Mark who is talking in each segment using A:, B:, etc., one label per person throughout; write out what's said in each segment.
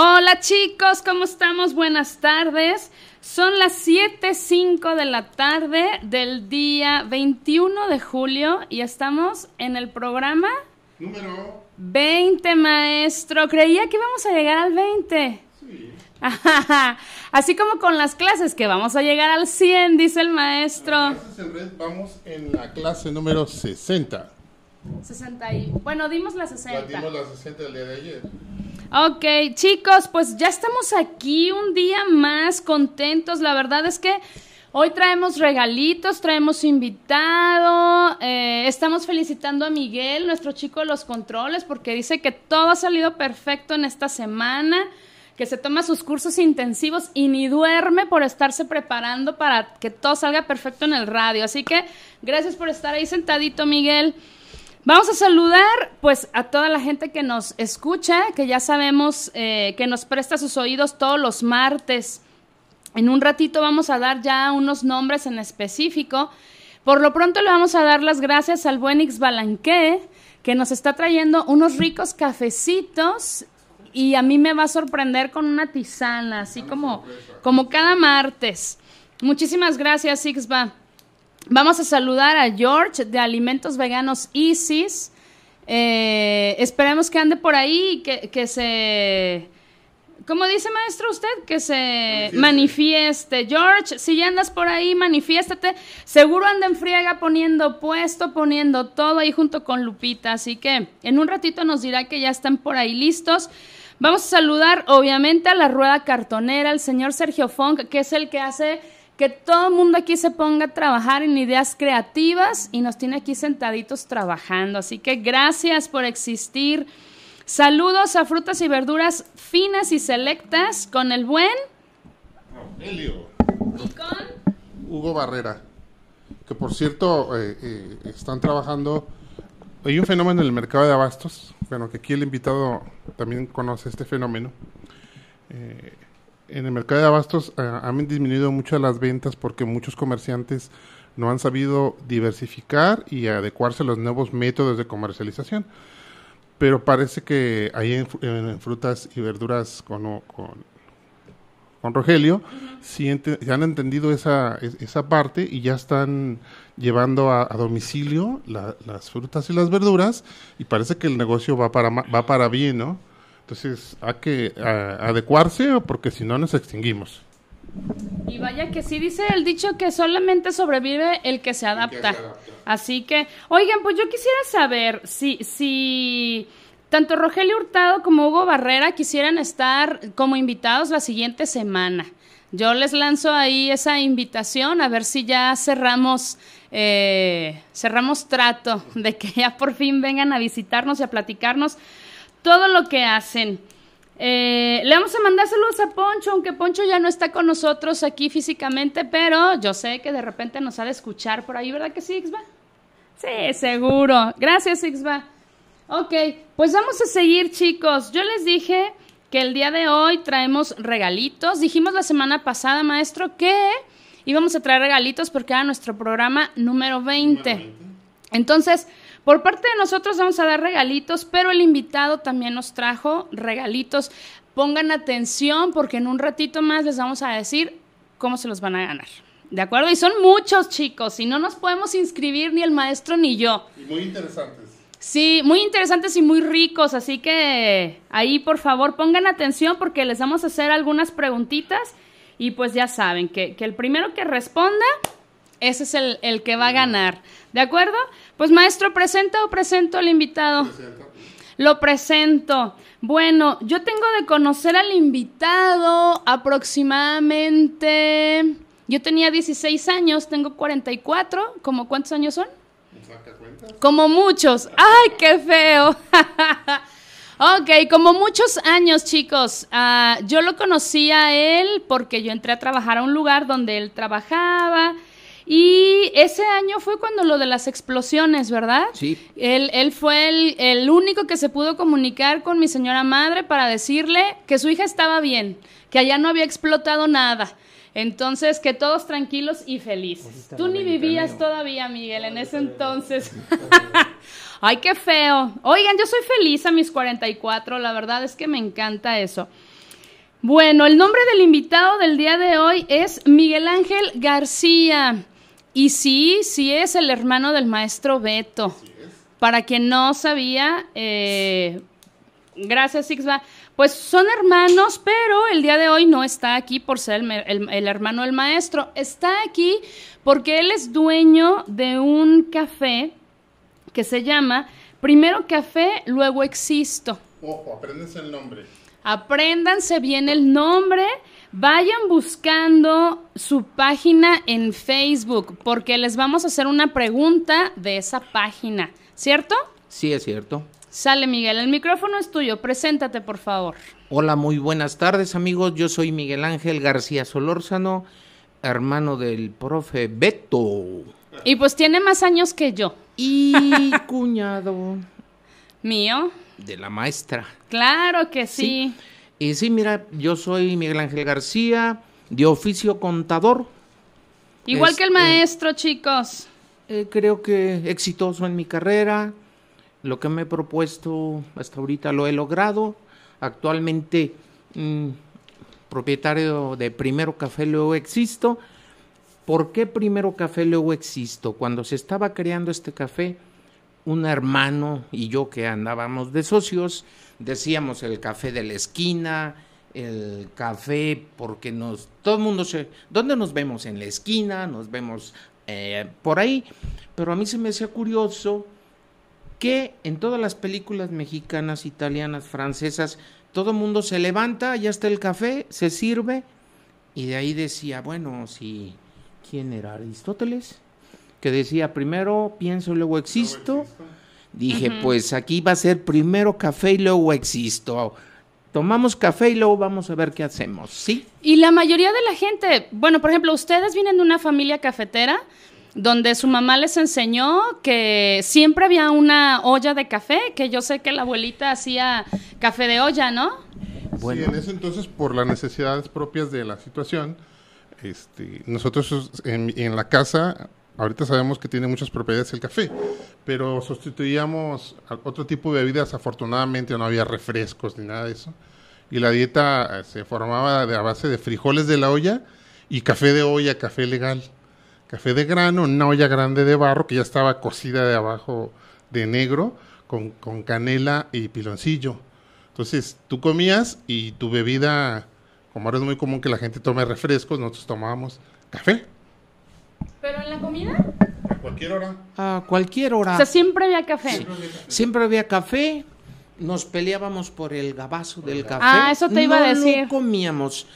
A: Hola chicos, ¿cómo estamos? Buenas tardes. Son las 7.05 de la tarde del día 21 de julio y estamos en el programa
B: Número
A: 20, maestro. Creía que íbamos a llegar al 20.
B: Sí.
A: Así como con las clases, que vamos a llegar al 100, dice el maestro.
B: En red, vamos en la clase número 60.
A: 60 y... Bueno, dimos la
B: La
A: 60.
B: dimos la 60 del día de ayer.
A: Ok, chicos, pues ya estamos aquí un día más contentos. La verdad es que hoy traemos regalitos, traemos invitado. eh, estamos felicitando a Miguel, nuestro chico de los controles, porque dice que todo ha salido perfecto en esta semana, que se toma sus cursos intensivos y ni duerme por estarse preparando para que todo salga perfecto en el radio. Así que gracias por estar ahí sentadito, Miguel. Vamos a saludar pues a toda la gente que nos escucha, que ya sabemos eh, que nos presta sus oídos todos los martes. En un ratito vamos a dar ya unos nombres en específico. Por lo pronto le vamos a dar las gracias al buen Ix Balanqué, que nos está trayendo unos ricos cafecitos y a mí me va a sorprender con una tisana, así como, como cada martes. Muchísimas gracias, Ixba. Vamos a saludar a George de Alimentos Veganos Isis. Eh, esperemos que ande por ahí y que, que se... ¿Cómo dice maestro usted? Que se manifieste. George, si ya andas por ahí, manifiéstate. Seguro anda en friega poniendo puesto, poniendo todo ahí junto con Lupita. Así que en un ratito nos dirá que ya están por ahí listos. Vamos a saludar, obviamente, a la rueda cartonera, al señor Sergio Funk, que es el que hace que todo el mundo aquí se ponga a trabajar en ideas creativas y nos tiene aquí sentaditos trabajando. Así que gracias por existir. Saludos a frutas y verduras finas y selectas con el buen
B: Helio.
A: y con
B: Hugo Barrera. Que por cierto, eh, eh, están trabajando. Hay un fenómeno en el mercado de abastos. Bueno, que aquí el invitado también conoce este fenómeno. Eh, en el mercado de abastos eh, han disminuido mucho las ventas porque muchos comerciantes no han sabido diversificar y adecuarse a los nuevos métodos de comercialización. Pero parece que ahí en, fru- en frutas y verduras con, con, con Rogelio sí ente- ya han entendido esa, es- esa parte y ya están llevando a, a domicilio la- las frutas y las verduras y parece que el negocio va para, va para bien, ¿no? Entonces hay que a- adecuarse porque si no nos extinguimos.
A: Y vaya que sí dice el dicho que solamente sobrevive el que se adapta.
B: se adapta.
A: Así que, oigan, pues yo quisiera saber si, si tanto Rogelio Hurtado como Hugo Barrera quisieran estar como invitados la siguiente semana. Yo les lanzo ahí esa invitación a ver si ya cerramos, eh, cerramos trato de que ya por fin vengan a visitarnos y a platicarnos todo lo que hacen. Eh, le vamos a mandar saludos a Poncho, aunque Poncho ya no está con nosotros aquí físicamente, pero yo sé que de repente nos ha de escuchar por ahí, ¿verdad que sí, Ixba? Sí, seguro. Gracias, Ixba. Ok, pues vamos a seguir, chicos. Yo les dije que el día de hoy traemos regalitos. Dijimos la semana pasada, maestro, que íbamos a traer regalitos porque era nuestro programa número 20. Entonces, por parte de nosotros vamos a dar regalitos, pero el invitado también nos trajo regalitos. Pongan atención porque en un ratito más les vamos a decir cómo se los van a ganar. ¿De acuerdo? Y son muchos chicos y no nos podemos inscribir ni el maestro ni yo.
B: Y muy interesantes.
A: Sí, muy interesantes y muy ricos, así que ahí por favor pongan atención porque les vamos a hacer algunas preguntitas y pues ya saben que, que el primero que responda, ese es el, el que va a ganar. ¿De acuerdo? Pues maestro, ¿presenta o presento al invitado? Lo presento. Bueno, yo tengo de conocer al invitado aproximadamente... Yo tenía 16 años, tengo 44. ¿Cómo cuántos años son? Como muchos. ¡Ay, qué feo! Ok, como muchos años, chicos, ah, yo lo conocí a él porque yo entré a trabajar a un lugar donde él trabajaba. Y ese año fue cuando lo de las explosiones, ¿verdad?
C: Sí.
A: Él, él fue el, el único que se pudo comunicar con mi señora madre para decirle que su hija estaba bien, que allá no había explotado nada. Entonces, que todos tranquilos y felices. Tú ni vivías todavía, Miguel, en ese entonces. Ay, qué feo. Oigan, yo soy feliz a mis 44, la verdad es que me encanta eso. Bueno, el nombre del invitado del día de hoy es Miguel Ángel García. Y sí, sí es el hermano del maestro Beto. Para quien no sabía, eh, gracias Sixba, pues son hermanos, pero el día de hoy no está aquí por ser el, el- el hermano del maestro. Está aquí porque él es dueño de un café que se llama Primero Café, luego Existo.
B: Ojo, apréndense el nombre.
A: Apréndanse bien el nombre. Vayan buscando su página en Facebook porque les vamos a hacer una pregunta de esa página, ¿cierto?
C: Sí, es cierto.
A: Sale Miguel, el micrófono es tuyo, preséntate por favor.
C: Hola, muy buenas tardes amigos. Yo soy Miguel Ángel García Solórzano, hermano del profe Beto
A: Y pues tiene más años que yo,
C: y cuñado
A: mío.
C: de la maestra.
A: Claro que sí.
C: Y sí, mira, yo soy Miguel Ángel García, de oficio contador.
A: Igual que el
C: Este-
A: maestro, chicos.
C: Eh, creo que exitoso en mi carrera. Lo que me he propuesto hasta ahorita lo he logrado. Actualmente mm, propietario de Primero Café Luego Existo. ¿Por qué Primero Café Luego Existo? Cuando se estaba creando este café, un hermano y yo que andábamos de socios, decíamos el café de la esquina, el café porque nos todo el mundo se ¿dónde nos vemos? En la esquina, nos vemos eh, por ahí, pero a mí se me hacía curioso que en todas las películas mexicanas, italianas, francesas, todo el mundo se levanta, ya está el café, se sirve y de ahí decía, bueno, si quién era Aristóteles, que decía primero pienso luego existo. Dije, pues aquí va a ser primero café y luego existo. Tomamos café y luego vamos a ver qué hacemos, ¿sí?
A: Y la mayoría de la gente, bueno, por ejemplo, ustedes vienen de una familia cafetera donde su mamá les enseñó que siempre había una olla de café, que yo sé que la abuelita hacía café de olla, ¿no?
C: Bueno.
B: Sí, en ese entonces, por las necesidades propias de la situación, este, nosotros en, en la casa, ahorita sabemos que tiene muchas propiedades el café, pero sustituíamos otro tipo de bebidas, afortunadamente no había refrescos ni nada de eso, y la dieta eh, se formaba a base de frijoles de la olla y café de olla, café legal, café de grano, una olla grande de barro que ya estaba cocida de abajo de negro, con, con canela y piloncillo. Entonces, tú comías y tu bebida, como ahora es muy común que la gente tome refrescos, nosotros tomábamos café.
A: Pero en la comida,
B: A cualquier hora.
C: A cualquier hora.
A: o sea, siempre había café.
C: Siempre había café, nos peleábamos por el gabazo del café.
A: Ah, eso te iba a
C: No
A: decir.
C: comíamos.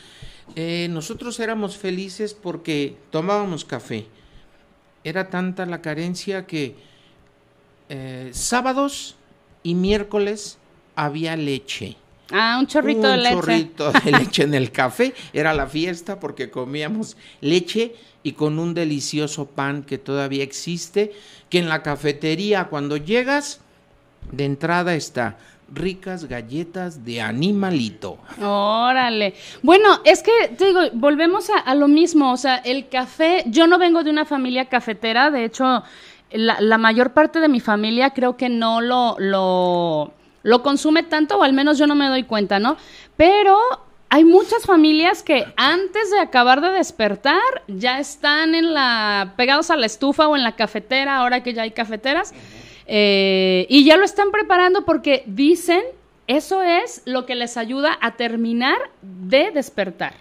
C: Eh, nosotros éramos felices porque tomábamos café. Era tanta la carencia que eh, sábados y miércoles había leche.
A: Ah, un chorrito
C: un
A: de leche.
C: chorrito de leche en el café. Era la fiesta porque comíamos leche y con un delicioso pan que todavía existe, que en la cafetería cuando llegas, de entrada está ricas galletas de animalito.
A: Órale. Bueno, es que te digo, volvemos a, a lo mismo. O sea, el café, yo no vengo de una familia cafetera, de hecho, la, la mayor parte de mi familia creo que no lo, lo, lo consume tanto, o al menos yo no me doy cuenta, ¿no? Pero hay muchas familias que antes de acabar de despertar ya están en la pegados a la estufa o en la cafetera, ahora que ya hay cafeteras. Eh, y ya lo están preparando porque dicen, eso es lo que les ayuda a terminar de despertar.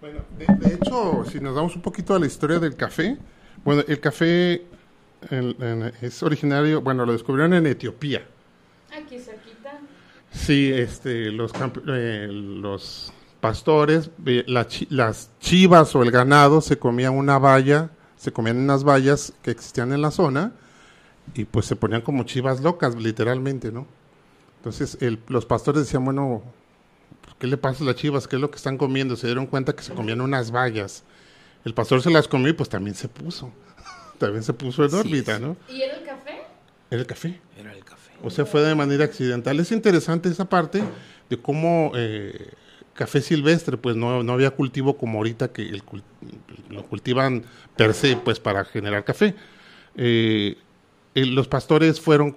B: Bueno, de, de hecho, si nos damos un poquito a la historia del café, bueno, el café en- en- es originario, bueno, lo descubrieron en Etiopía.
A: Aquí cerquita.
B: Sí, este, los, camp- eh, los pastores, la chi- las chivas o el ganado se comían una valla, se comían unas vallas que existían en la zona y pues se ponían como chivas locas, literalmente, ¿no? Entonces el- los pastores decían, bueno, ¿qué le pasa a las chivas? ¿Qué es lo que están comiendo? Se dieron cuenta que se comían unas bayas. El pastor se las comió y pues también se puso. también se puso en
C: Sí,
B: órbita,
C: sí.
B: ¿no?
A: ¿Y era el café?
B: Era el café.
C: Era el café.
B: O sea, fue de manera accidental. Es interesante esa parte de cómo eh, café silvestre, pues no, no había cultivo como ahorita que lo cultivan per se, pues para generar café. Eh, los pastores fueron,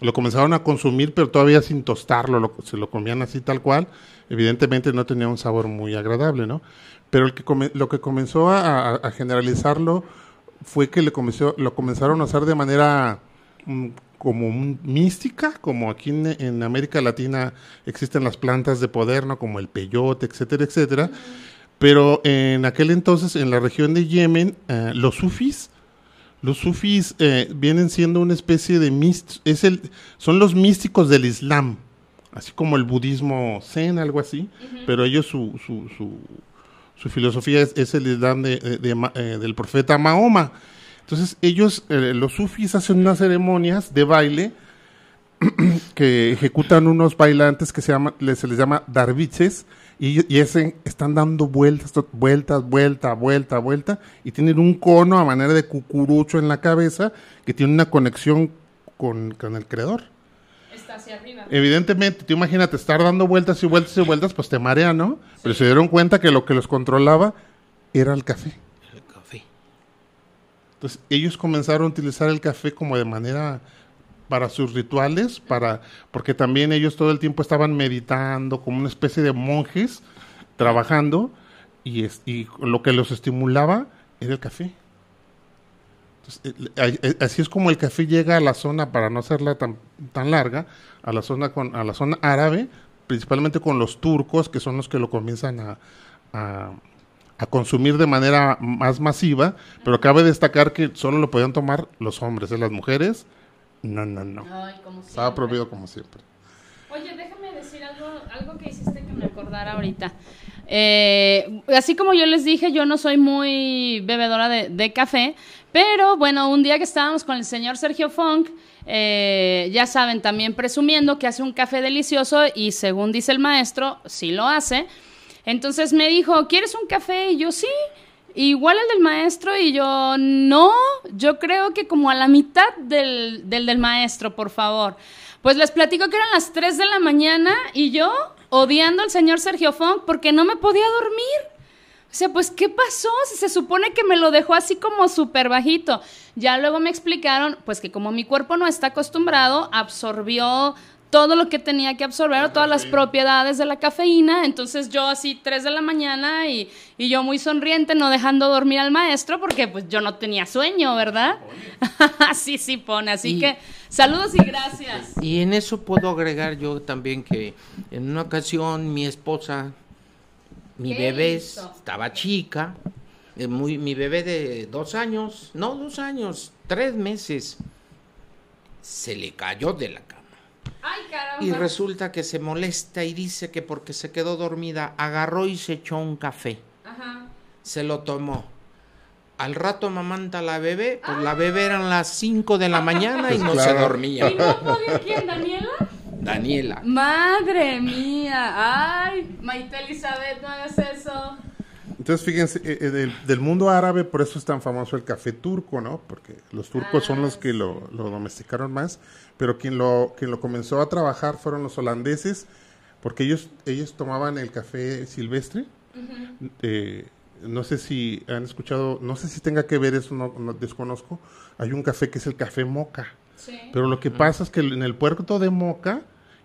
B: lo comenzaron a consumir, pero todavía sin tostarlo, lo- se lo comían así tal cual. Evidentemente no tenía un sabor muy agradable, ¿no? Pero el que lo que comenzó a, generalizarlo fue que lo comenzaron a hacer de manera como un- mística, como aquí en, en América Latina existen las plantas de poder, ¿no? Como el peyote, etcétera, etcétera. Pero en aquel entonces, en la región de Yemen, eh, los sufis, los sufis eh, vienen siendo una especie de míst- es el, son los místicos del Islam, así como el budismo zen, algo así, pero ellos su, su, su, su filosofía es, es el Islam de- de- de Ma- eh, del profeta Mahoma. Entonces ellos, eh, los sufis hacen unas ceremonias de baile que ejecutan unos bailantes que se, llama, se les llama darbiches y, y ese, están dando vueltas, vueltas, vuelta, vuelta, vuelta y tienen un cono a manera de cucurucho en la cabeza que tiene una conexión con, con el creador.
A: Está hacia arriba.
B: Evidentemente, tú imagínate estar dando vueltas y vueltas y vueltas, pues te marea, ¿no? Pero se dieron cuenta que lo que los controlaba era. El café. Entonces, ellos comenzaron a utilizar el café como de manera para sus rituales, para porque también ellos todo el tiempo estaban meditando como una especie de monjes trabajando y, es- y lo que los estimulaba era el café. A- así es como el café llega a la zona, para no hacerla tan, tan larga, a la zona con, a la zona árabe, principalmente con los turcos, que son los que lo comienzan a- a consumir de manera más masiva, pero cabe destacar que solo lo podían tomar los hombres, ¿eh? las mujeres, no, no, no.
A: Ay, como
B: Estaba prohibido como siempre.
A: Oye, déjame decir algo, algo que hiciste que me acordara ahorita. Eh, así como yo les dije, yo no soy muy bebedora de, de café, pero bueno, un día que estábamos con el señor Sergio Funk, eh, ya saben, también presumiendo que hace un café delicioso y según dice el maestro, sí lo hace. Entonces me dijo, ¿quieres un café? Y yo sí. Igual el del maestro y yo no, yo creo que como a la mitad del, del del maestro, por favor. Pues les platico que eran las 3 de la mañana y yo odiando al señor Sergio Funk porque no me podía dormir. O sea, pues, ¿qué pasó? Si se supone que me lo dejó así como súper bajito. Ya luego me explicaron, pues que como mi cuerpo no está acostumbrado, absorbió todo lo que tenía que absorber, todas las propiedades de la cafeína. Entonces yo así 3 de la mañana y, y yo muy sonriente, no dejando dormir al maestro porque pues yo no tenía sueño, ¿verdad? sí, sí pone. Así
C: Y-
A: que saludos y gracias.
C: Y en eso puedo agregar yo también que en una ocasión mi esposa, mi
A: ¿Qué
C: bebé
A: hizo?
C: estaba chica, eh, muy, mi bebé de dos años, no dos años, tres meses, se le cayó de la.
A: Ay, caramba.
C: Y resulta que se molesta y dice que porque se quedó dormida, agarró y se echó un café.
A: Ajá.
C: Se lo tomó. Al rato mamanta la bebé, pues la bebé eran las 5 de la mañana y
B: Pues
C: no se dormía.
A: ¿Y no podía quién, Daniela?
C: Daniela.
A: Madre mía, ay, Maite Elizabeth, no hagas eso.
B: Entonces, fíjense, eh, eh, del, del mundo árabe, por eso es tan famoso el café turco, ¿no? Porque los turcos son los que lo, lo domesticaron más, pero quien lo, quien lo comenzó a trabajar fueron los holandeses, porque ellos, ellos tomaban el café silvestre. Eh, no sé si han escuchado, no sé si tenga que ver eso, no, no desconozco. Hay un café que es el café moca.
A: Sí.
B: Pero lo que pasa es que en el puerto de Moca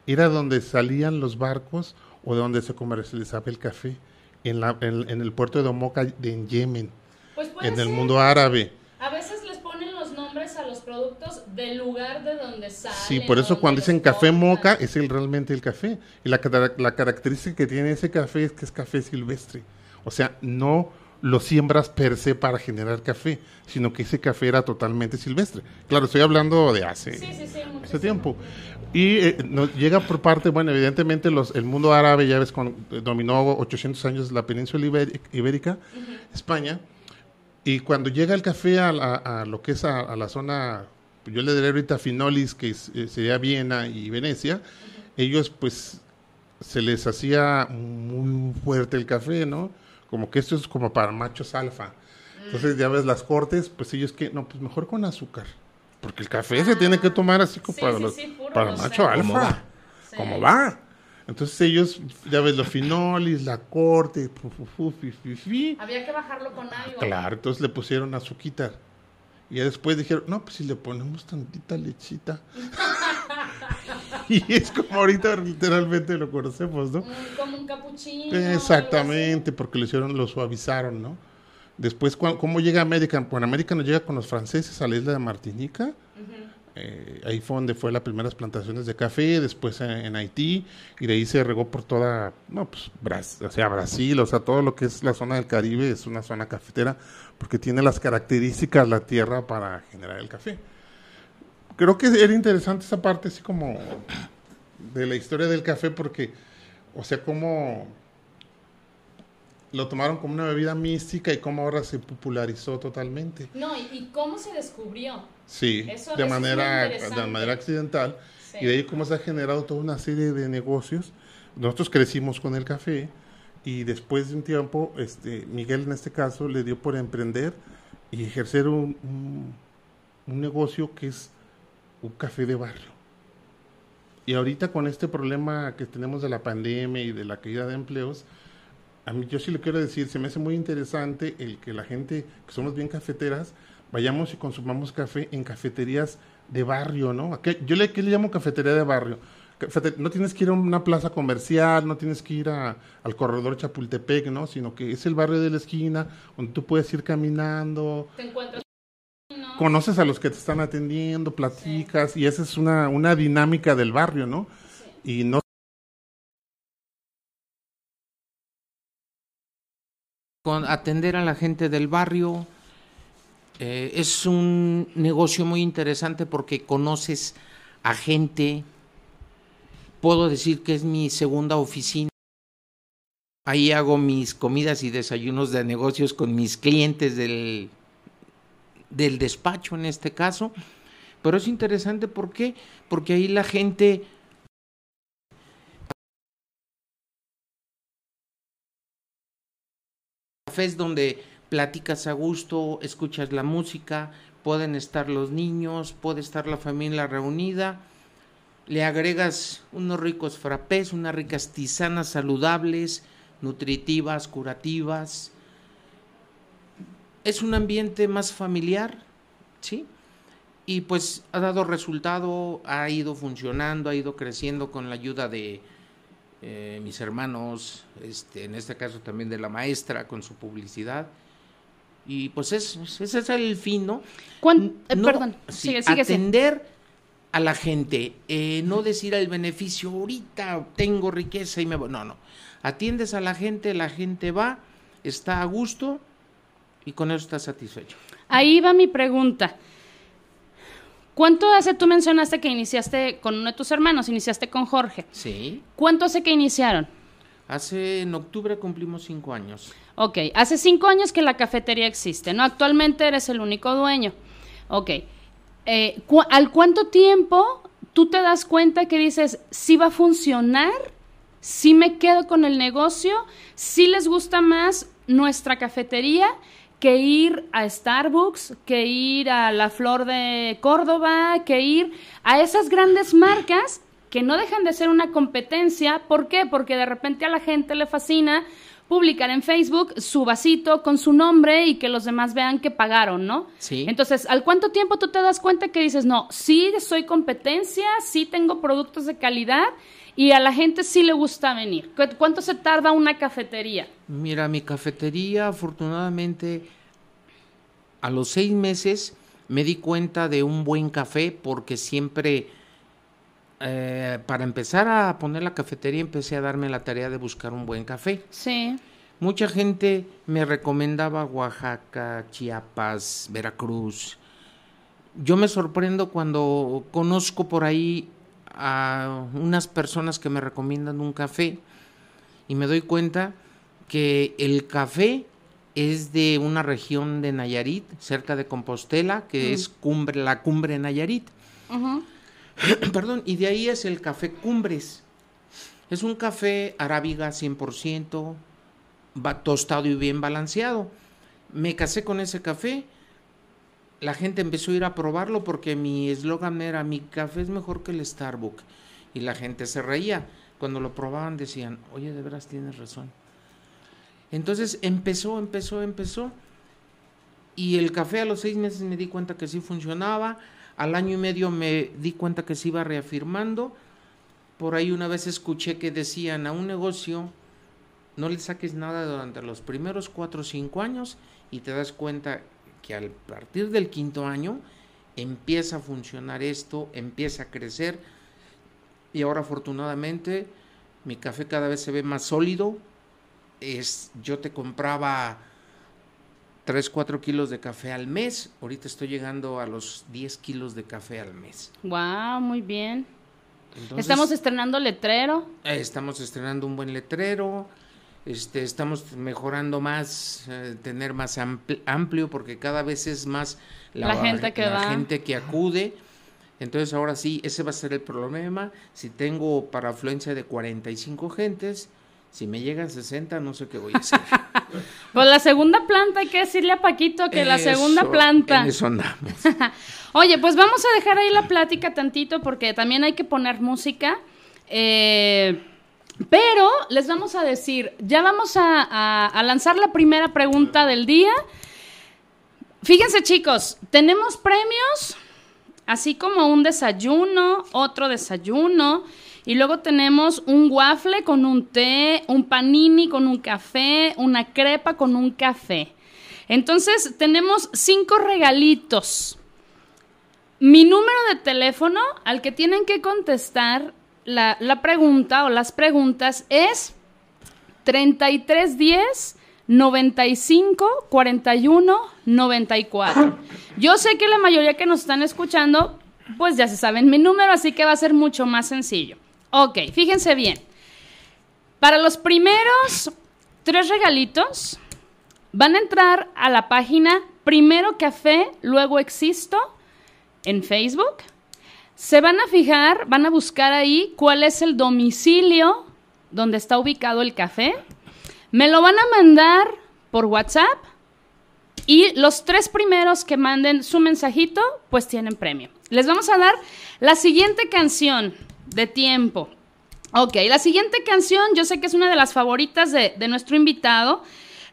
B: era donde salían los barcos o de donde se comercializaba el café. En, la, en, en el puerto de Moca de en Yemen,
A: Pues
B: en el
A: ser.
B: mundo árabe.
A: A veces les ponen los nombres a los productos del lugar de donde salen.
B: Sí, por eso cuando dicen café moca es el, realmente el café. Y la, la característica que tiene ese café es que es café silvestre. O sea, no lo siembras per se para generar café, sino que ese café era totalmente silvestre. Claro, estoy hablando de hace,
A: Sí, sí, sí,
B: hace tiempo. Y eh, nos llega por parte, bueno, evidentemente los, el mundo árabe, ya ves, con, eh, dominó 800 años la península ibérica, España, y cuando llega el café a, la- a lo que es a, a la zona yo le diré ahorita Finolis, que eh, sería Viena y Venecia, ellos pues se les hacía muy fuerte el café, ¿no? Como que esto es como para machos alfa. Entonces ya ves las cortes, pues ellos que, no, pues mejor con azúcar. Porque el café se tiene que ah, tomar así como para, los, para macho alfa. ¿Cómo va? Entonces ellos, ya ves, los finolis, la corte,
A: Había que bajarlo con algo.
B: Claro, entonces le pusieron azuquitar. Y ya después dijeron, no, pues si le ponemos tantita lechita. y es como ahorita literalmente lo conocemos, ¿no?
A: Como un capuchino.
B: Exactamente, porque lo hicieron, lo suavizaron, ¿no? Después, ¿cómo llega América? Bueno, América nos llega con los franceses a la isla de Martinica. Eh, ahí fue donde fue las primeras plantaciones de café, después en, Haití, y de ahí se regó por toda, no, pues, Brasil, o sea, Brasil, o sea, todo lo que es la zona del Caribe es una zona cafetera, porque tiene las características la tierra para generar el café. Creo que era interesante esa parte, así como de la historia del café, porque, o sea, cómo lo tomaron como una bebida mística y cómo ahora se popularizó totalmente.
A: No, y, cómo se descubrió.
B: Sí, de, manera, de manera accidental. Y de ahí cómo se ha generado toda una serie de negocios. Nosotros crecimos con el café y después de un tiempo, este, Miguel en este caso le dio por emprender y ejercer un, un negocio que es un café de barrio. Y ahorita con este problema que tenemos de la pandemia y de la caída de empleos, a mí yo sí le quiero decir, se me hace muy interesante el que la gente que somos bien cafeteras vayamos y consumamos café en cafeterías de barrio, ¿no? Yo le, ¿qué le llamo cafetería de barrio? no tienes que ir a una plaza comercial, no tienes que ir a, al corredor Chapultepec, ¿no? Sino que es el barrio de la esquina donde tú puedes ir caminando.
A: Te encuentras.
B: Conoces a los que te están atendiendo, platicas, y esa es una, una dinámica del barrio, ¿no? Y no
C: con atender a la gente del barrio. Eh, es un negocio muy interesante porque conoces a gente. Puedo decir que es mi segunda oficina. Ahí hago mis comidas y desayunos de negocios con mis clientes del, del despacho en este caso. Pero es interesante. Porque ahí la gente cafés donde platicas a gusto, escuchas la música, pueden estar los niños, puede estar la familia reunida, le agregas unos ricos frappés, unas ricas tisanas saludables, nutritivas, curativas. Es un ambiente más familiar, ¿sí? Y pues ha dado resultado, ha ido funcionando, ha ido creciendo con la ayuda de eh, mis hermanos, este, en este caso también de la maestra con su publicidad. Y pues es, ese es el fin, ¿no?
A: Eh, perdón, sigue, sigue,
C: atender a la gente, eh, no decir el beneficio, ahorita tengo riqueza y me voy. No, no. Atiendes a la gente, la gente va, está a gusto y con eso está satisfecho.
A: Ahí va mi pregunta. ¿Cuánto hace, tú mencionaste que iniciaste con uno de tus hermanos, iniciaste con Jorge?
C: Sí.
A: ¿Cuánto hace que iniciaron?
C: Hace, en octubre cumplimos cinco años.
A: Ok, hace cinco años que la cafetería existe, ¿no? Actualmente eres el único dueño. Ok, eh, ¿al cuánto tiempo tú te das cuenta que dices, sí va a funcionar, sí me quedo con el negocio, sí les gusta más nuestra cafetería que ir a Starbucks, que ir a la Flor de Córdoba, que ir a esas grandes marcas que no dejan de ser una competencia. ¿Por qué? Porque de repente a la gente le fascina publicar en Facebook su vasito con su nombre y que los demás vean que pagaron, ¿no?
C: Sí.
A: Entonces, ¿al cuánto tiempo tú te das cuenta que dices, no, sí soy competencia, sí tengo productos de calidad y a la gente sí le gusta venir. ¿Cuánto se tarda una cafetería?
C: Mira, mi cafetería, afortunadamente, a los seis meses me di cuenta de un buen café porque siempre, eh, para empezar a poner la cafetería, empecé a darme la tarea de buscar un buen café.
A: Sí.
C: Mucha gente me recomendaba Oaxaca, Chiapas, Veracruz. Yo me sorprendo cuando conozco por ahí a unas personas que me recomiendan un café y me doy cuenta que el café es de una región de Nayarit, cerca de Compostela, que es cumbre, la cumbre Nayarit. Perdón, y de ahí es el café Cumbres. Es un café arábiga 100%, va tostado y bien balanceado. Me casé con ese café. La gente empezó a ir a probarlo porque mi eslogan era mi café es mejor que el Starbucks. Y la gente se reía. Cuando lo probaban decían, oye, de veras tienes razón. Entonces empezó, empezó, empezó. Y el café a los seis meses me di cuenta que sí funcionaba. Al año y medio me di cuenta que se iba reafirmando. Por ahí una vez escuché que decían a un negocio, no le saques nada durante los primeros cuatro o cinco años y te das cuenta que al partir del quinto año empieza a funcionar esto, empieza a crecer y ahora afortunadamente mi café cada vez se ve más sólido. Es, yo te compraba 3, 4 kilos de café al mes, ahorita estoy llegando a los 10 kilos de café al mes.
A: Wow, muy bien.
C: Entonces,
A: Estamos estrenando letrero.
C: eh, estamos estrenando un buen letrero, este, estamos mejorando más, eh, tener más ampl- amplio, porque cada vez es más
A: La gente que
C: la gente que acude. Entonces ahora sí, ese va a ser el problema. Si tengo para afluencia de 45 gentes, si me llegan 60, no sé qué voy a hacer.
A: Pues la segunda planta, hay que decirle a Paquito que la segunda planta.
C: En eso andamos.
A: Oye, pues vamos a dejar ahí la plática tantito porque también hay que poner música. Eh, pero les vamos a decir, ya vamos a, lanzar la primera pregunta del día. Fíjense chicos, tenemos premios, así como un desayuno, otro desayuno, y luego tenemos un waffle con un té, un panini con un café, una crepa con un café. Entonces tenemos cinco regalitos. Mi número de teléfono al que tienen que contestar la, pregunta o las preguntas es 3310 95 41 94. Yo sé que la mayoría que nos están escuchando, pues ya se saben mi número, así que va a ser mucho más sencillo. Ok, fíjense bien. Para los primeros tres regalitos, van a entrar a la página Primero Café, luego Existo en Facebook. Se van a fijar, van a buscar ahí cuál es el domicilio donde está ubicado el café. Me lo van a mandar por WhatsApp y los tres primeros que manden su mensajito, pues tienen premio. Les vamos a dar la siguiente canción de tiempo. Ok, la siguiente canción yo sé que es una de las favoritas de, de nuestro invitado.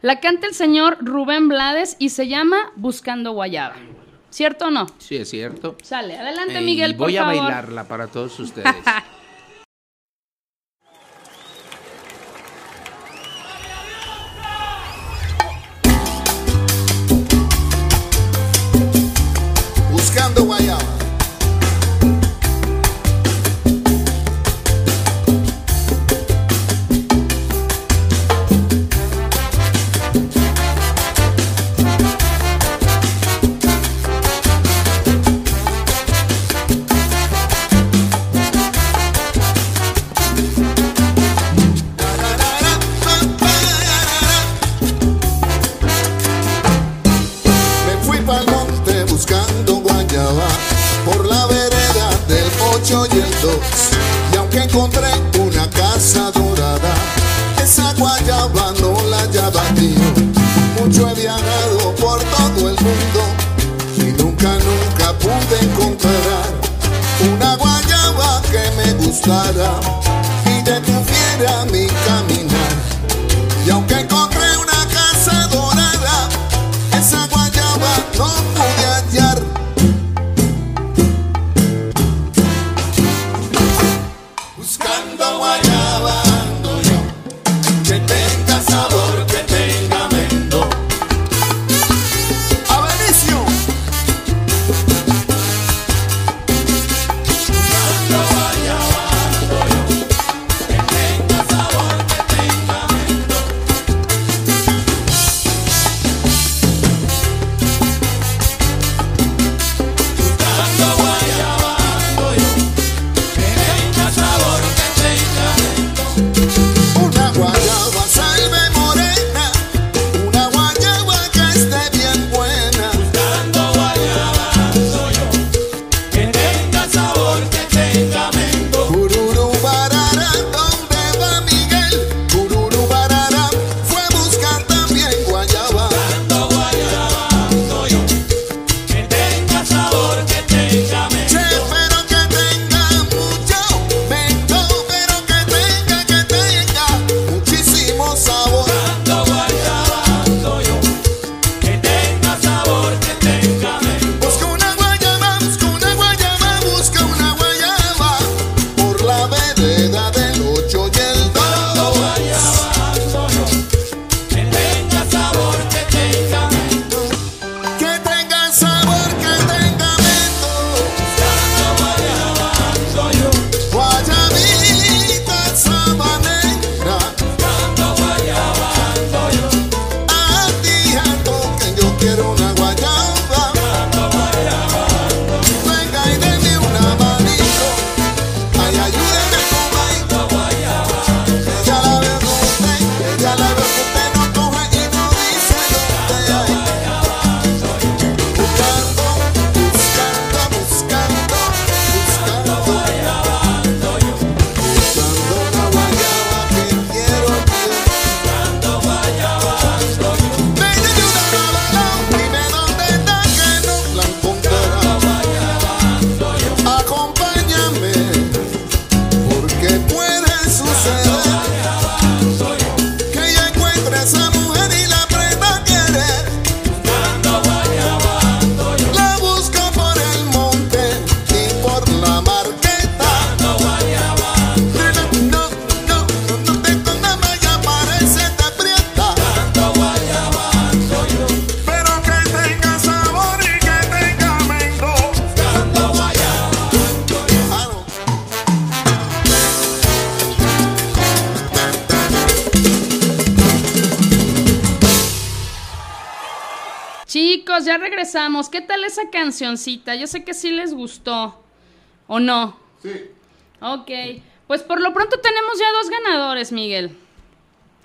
A: La canta el señor Rubén Blades y se llama Buscando Guayaba. ¿Cierto o no?
C: Sí, es cierto.
A: Sale, adelante
C: Eh,
A: Miguel,
C: voy
A: por
C: a
A: favor.
C: bailarla para todos ustedes.
D: Buscando guayaba.
A: Cancioncita? Yo sé que sí les gustó. ¿O no?
B: Sí.
A: Ok. Pues por lo pronto tenemos ya dos ganadores, Miguel.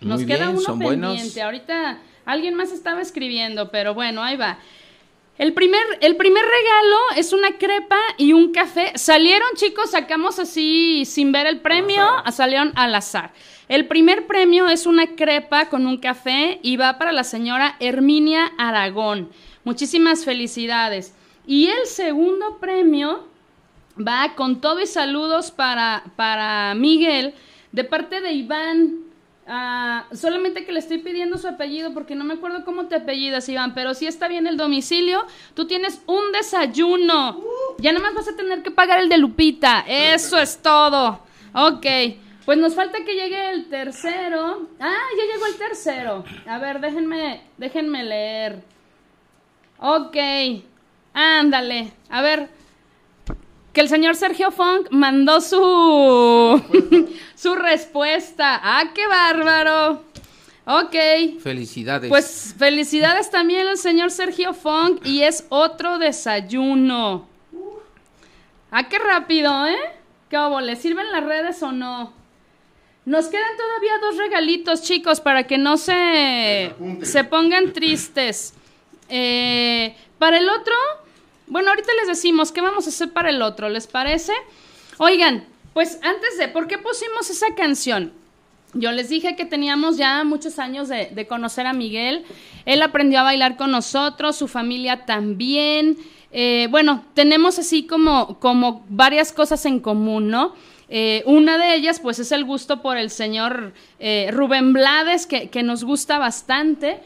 A: Nos
C: Muy
A: queda
C: bien,
A: uno
C: son
A: pendiente.
C: buenos.
A: Ahorita alguien más estaba escribiendo, pero bueno, ahí va. El primer, el primer regalo es una crepa y un café. Salieron, chicos, sacamos así sin ver el premio, salieron al azar. El primer premio es una crepa con un café y va para la señora Herminia Aragón. Muchísimas felicidades. Y el segundo premio va con todo y saludos para, para Miguel de parte de Iván. Ah, solamente que le estoy pidiendo su apellido porque no me acuerdo cómo te apellidas, Iván, pero si está bien el domicilio, tú tienes un desayuno. Ya nada más vas a tener que pagar el de Lupita. Eso es todo. Ok, pues nos falta que llegue el tercero. Ah, ya llegó el tercero. A ver, déjenme, déjenme leer. Ok, ándale. A ver, que el señor Sergio Funk mandó su su respuesta. ¡Ah, qué bárbaro! Ok.
C: Felicidades.
A: Pues felicidades también al señor Sergio Funk y es otro desayuno. ¡Ah, qué rápido, eh! ¿Qué hubo? ¿Le sirven las redes o no? Nos quedan todavía dos regalitos, chicos, para que no se, se pongan tristes. Eh, para el otro, bueno, ahorita les decimos qué vamos a hacer para el otro, ¿les parece? Oigan, pues antes de, ¿por qué pusimos esa canción? Yo les dije que teníamos ya muchos años de, conocer a Miguel. Él aprendió a bailar con nosotros, su familia también. Eh, bueno, tenemos así como, como varias cosas en común, ¿no? Eh, una de ellas, pues, es el gusto por el señor eh, Rubén Blades, que, que nos gusta bastante.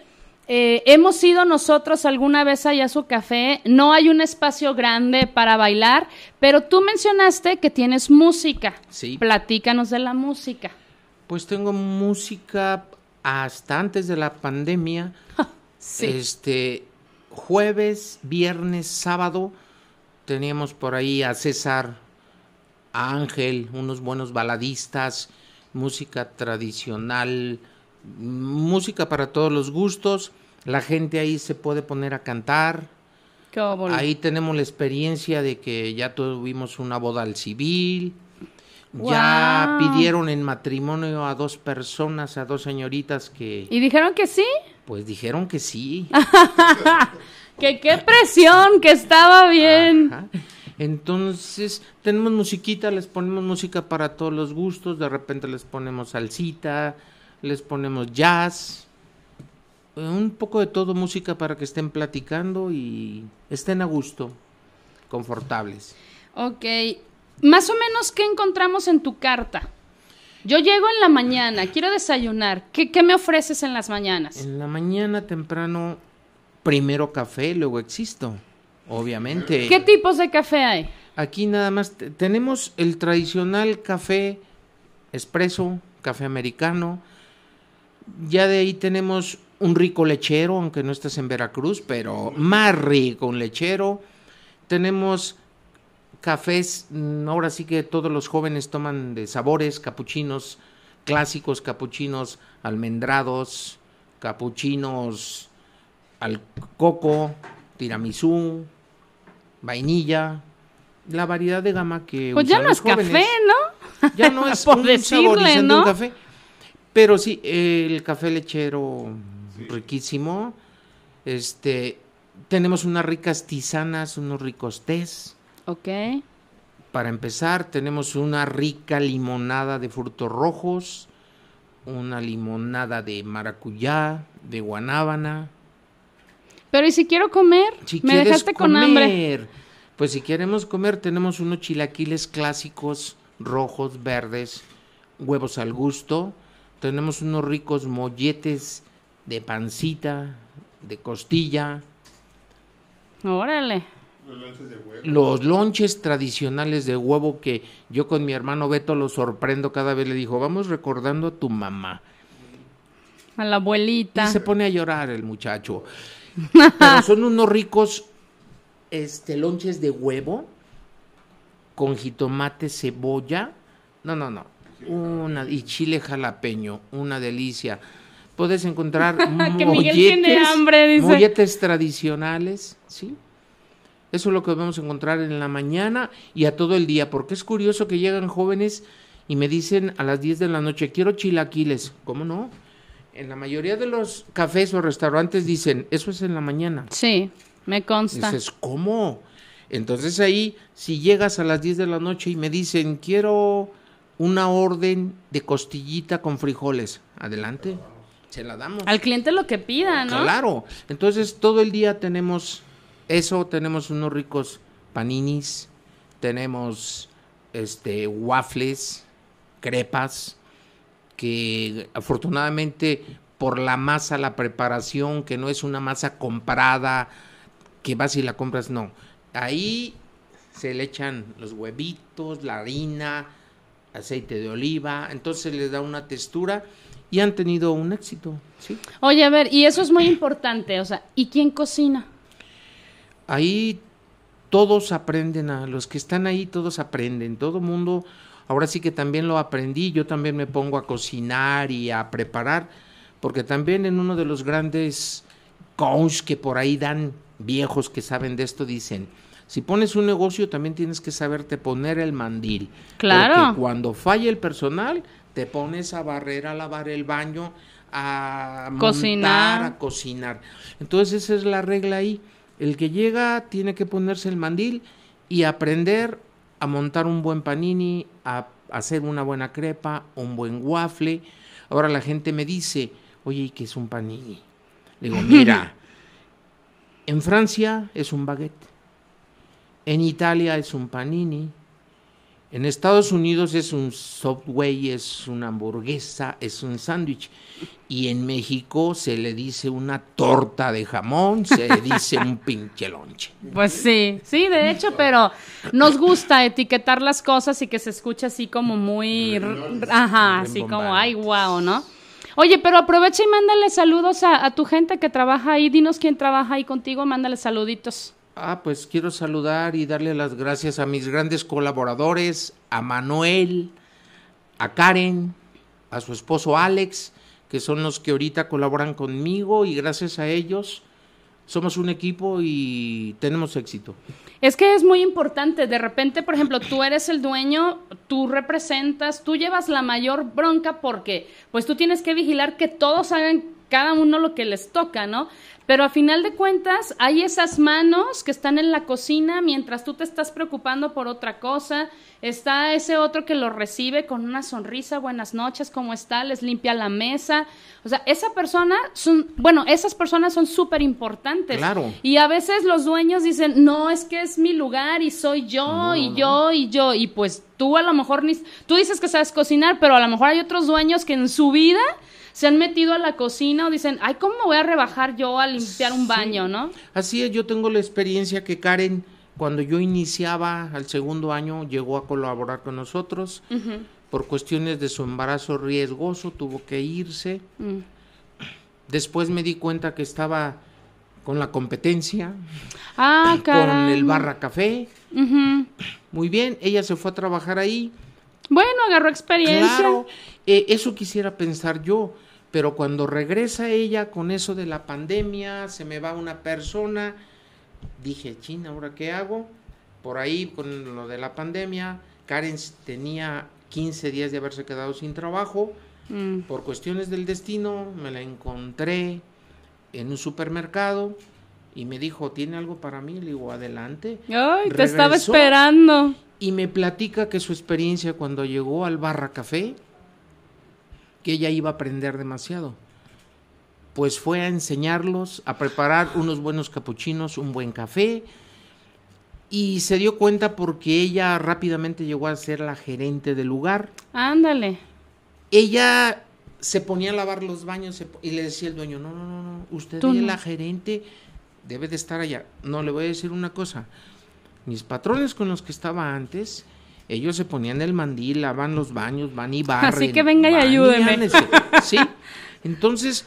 A: Eh, hemos ido nosotros alguna vez allá a su café. No hay un espacio grande para bailar, pero tú mencionaste que tienes música.
C: Sí.
A: Platícanos de la música.
C: Pues tengo música hasta antes de la pandemia.
A: Sí.
C: Este jueves, viernes, sábado teníamos por ahí a César, a Ángel, unos buenos baladistas, música tradicional, música para todos los gustos. La gente ahí se puede poner a cantar. Ahí tenemos la experiencia de que ya tuvimos una boda al civil. Ya
A: Guau.
C: pidieron en matrimonio a dos personas, a dos señoritas que
A: ¿Y dijeron que sí?
C: pues dijeron que sí.
A: Que qué presión, que estaba bien.
C: Ajá. Entonces, tenemos musiquita, les ponemos música para todos los gustos, de repente les ponemos salsita, les ponemos jazz, eh, un poco de todo música para que estén platicando y estén a gusto, confortables.
A: Ok. Más o menos, ¿qué encontramos en tu carta? Yo llego en la mañana, quiero desayunar. ¿Qué, qué me ofreces en las mañanas?
C: En la mañana temprano, primero café, luego existo, obviamente.
A: ¿Qué tipos de café hay?
C: Aquí nada más te- tenemos el tradicional café espresso, café americano. Ya de ahí tenemos un rico lechero, aunque no estés en Veracruz, pero más rico un lechero. Tenemos cafés, mm, ahora sí que todos los jóvenes toman de sabores, capuchinos clásicos, capuchinos almendrados, capuchinos al coco, tiramisú, vainilla, la variedad de gama que
A: Pues ya no
C: los
A: es café,
C: jóvenes.
A: ¿no?
C: Ya no es
A: Por
C: un
A: decirle,
C: saborizante
A: ¿no?
C: un café. Pero sí, el café lechero riquísimo. Este, tenemos unas ricas tisanas, unos ricos tés.
A: Ok.
C: Para empezar, tenemos una rica limonada de frutos rojos, una limonada de maracuyá, de guanábana.
A: Pero ¿y si quiero comer?
C: Si
A: me
C: quieres
A: dejaste con hambre.
C: comer, Pues si queremos comer, tenemos unos chilaquiles clásicos, rojos, verdes, huevos al gusto. Tenemos unos ricos molletes de pancita, de costilla.
A: Órale.
C: Los lonches tradicionales de huevo que yo con mi hermano Beto lo sorprendo cada vez. Le dijo, vamos recordando a tu mamá.
A: A la abuelita.
C: Y se pone a llorar el muchacho. Pero son unos ricos este, lonches de huevo con jitomate, cebolla. No, no, no. Una, y chile jalapeño, una delicia. puedes encontrar
A: que Miguel tiene hambre, dice.
C: molletes tradicionales, ¿sí? Eso es lo que vamos a encontrar en la mañana y a todo el día, porque es curioso que llegan jóvenes y me dicen a las 10 de la noche, quiero chilaquiles. ¿Cómo no? En la mayoría de los cafés o restaurantes dicen, eso es en la mañana.
A: Sí, me consta.
C: Dices, ¿cómo? Entonces ahí, si llegas a las 10 de la noche y me dicen, quiero una orden de costillita con frijoles, adelante, se la damos.
A: Al cliente lo que pida, ¿no?
C: Claro. Entonces todo el día tenemos eso, tenemos unos ricos paninis, tenemos este waffles, crepas, que afortunadamente por la masa, la preparación, que no es una masa comprada, que vas y la compras, no. Ahí se le echan los huevitos, la harina, aceite de oliva, entonces le da una textura y han tenido un éxito, ¿sí?
A: Oye, a ver, y eso es muy importante, o sea, ¿y quién cocina?
C: Ahí todos aprenden, a los que están ahí todos aprenden, todo mundo, ahora sí que también lo aprendí, yo también me pongo a cocinar y a preparar, porque también en uno de los grandes coach que por ahí dan viejos que saben de esto dicen, si pones un negocio también tienes que saberte poner el mandil.
A: Claro.
C: Porque cuando falla el personal, te pones a barrer, a lavar el baño, a
A: Cocinar.
C: montar, a cocinar. Entonces esa es la regla ahí. El que llega tiene que ponerse el mandil y aprender a montar un buen panini, a hacer una buena crepa, un buen waffle. Ahora la gente me dice, oye, ¿y qué es un panini? Le digo, mira, en Francia es un baguette, en Italia es un panini, en Estados Unidos es un Subway, es una hamburguesa, es un sándwich. Y en México se le dice una torta de jamón, se dice un pinche lonche.
A: Pues sí, sí, de hecho, pero nos gusta etiquetar las cosas y que se escuche así como muy... Ajá, así como, ay, wow, ¿no? Oye, pero aprovecha y mándale saludos a, a tu gente que trabaja ahí. Dinos quién trabaja ahí contigo, mándale saluditos.
C: Ah, pues quiero saludar y darle las gracias a mis grandes colaboradores, a Manuel, a Karen, a su esposo Alex, que son los que ahorita colaboran conmigo y gracias a ellos somos un equipo y tenemos éxito.
A: Es que es muy importante. De repente, por ejemplo, tú eres el dueño, tú representas, tú llevas la mayor bronca porque, pues tú tienes que vigilar que todos hagan cada uno lo que les toca, ¿no? Pero a final de cuentas, hay esas manos que están en la cocina mientras tú te estás preocupando por otra cosa. Está ese otro que lo recibe con una sonrisa, buenas noches, ¿cómo está? Les limpia la mesa. O sea, esa persona, son, bueno, esas personas son súper importantes.
C: Claro.
A: Y a veces los dueños dicen, no, es que es mi lugar y soy yo y yo y yo. Y pues tú a lo mejor ni... Tú dices que sabes cocinar, pero a lo mejor hay otros dueños que en su vida se han metido a la cocina o dicen, ay, ¿cómo me voy a rebajar yo a limpiar un baño, no?
C: Así es, yo tengo la experiencia que Karen, cuando yo iniciaba al segundo año, llegó a colaborar con nosotros. Por cuestiones de su embarazo riesgoso, tuvo que irse.
A: Mm.
C: Después me di cuenta que estaba con la competencia,
A: Ah,
C: con el Barra Café. Muy bien, ella se fue a trabajar ahí.
A: Bueno, agarró experiencia.
C: Claro, eh, eso quisiera pensar yo, pero cuando regresa ella con eso de la pandemia, se me va una persona, dije, China, ¿ahora qué hago? Por ahí, con lo de la pandemia, Karen tenía 15 días de haberse quedado sin trabajo.
A: Mm.
C: Por cuestiones del destino, me la encontré en un supermercado y me dijo, ¿tiene algo para mí? Le digo, adelante.
A: Ay, te estaba esperando.
C: y me platica que su experiencia cuando llegó al Barra Café, que ella iba a aprender demasiado. Pues fue a enseñarlos a preparar unos buenos capuchinos, un buen café, y se dio cuenta porque ella rápidamente llegó a ser la gerente del lugar.
A: Ándale.
C: Ella se ponía a lavar los baños y le decía el dueño, no, no, no, no, usted
A: Tú
C: es
A: no.
C: la gerente, debe de estar allá. No, le voy a decir una cosa, mis patrones con los que estaba antes, ellos se ponían el mandil, lavan los baños, van y barren.
A: Así que venga y ayúdeme.
C: Sí, entonces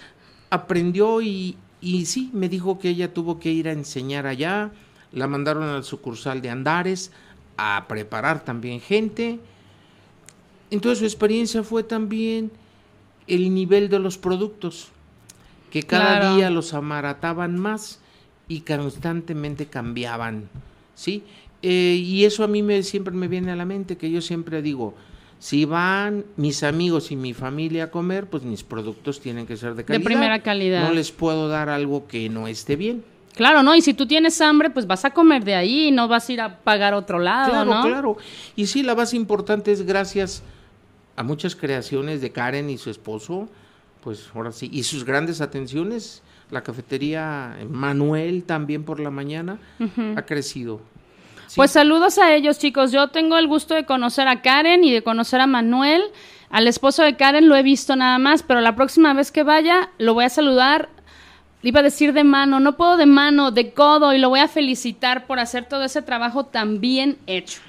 C: aprendió y, y sí, me dijo que ella tuvo que ir a enseñar allá, la mandaron al sucursal de Andares a preparar también gente. Entonces su experiencia fue también el nivel de los productos. que cada
A: Claro.
C: día los amarataban más y constantemente cambiaban, ¿sí? Eh, y eso a mí me, siempre me viene a la mente, que yo siempre digo, si van mis amigos y mi familia a comer, pues mis productos tienen que ser de calidad.
A: primera calidad.
C: No les puedo dar algo que no esté bien.
A: Claro, ¿no? Y si tú tienes hambre, pues vas a comer de ahí no vas a ir a pagar otro lado,
C: Claro,
A: ¿no?
C: claro. Y sí, la base importante es gracias a muchas creaciones de Karen y su esposo, pues ahora sí, y sus grandes atenciones, la cafetería Manuel también por la mañana ha crecido.
A: Pues saludos a ellos, chicos. Yo tengo el gusto de conocer a Karen y de conocer a Manuel. Al esposo de Karen lo he visto nada más, pero la próxima vez que vaya lo voy a saludar. Iba a decir de mano, no puedo de mano, de codo, y lo voy a felicitar por hacer todo ese trabajo tan bien hecho.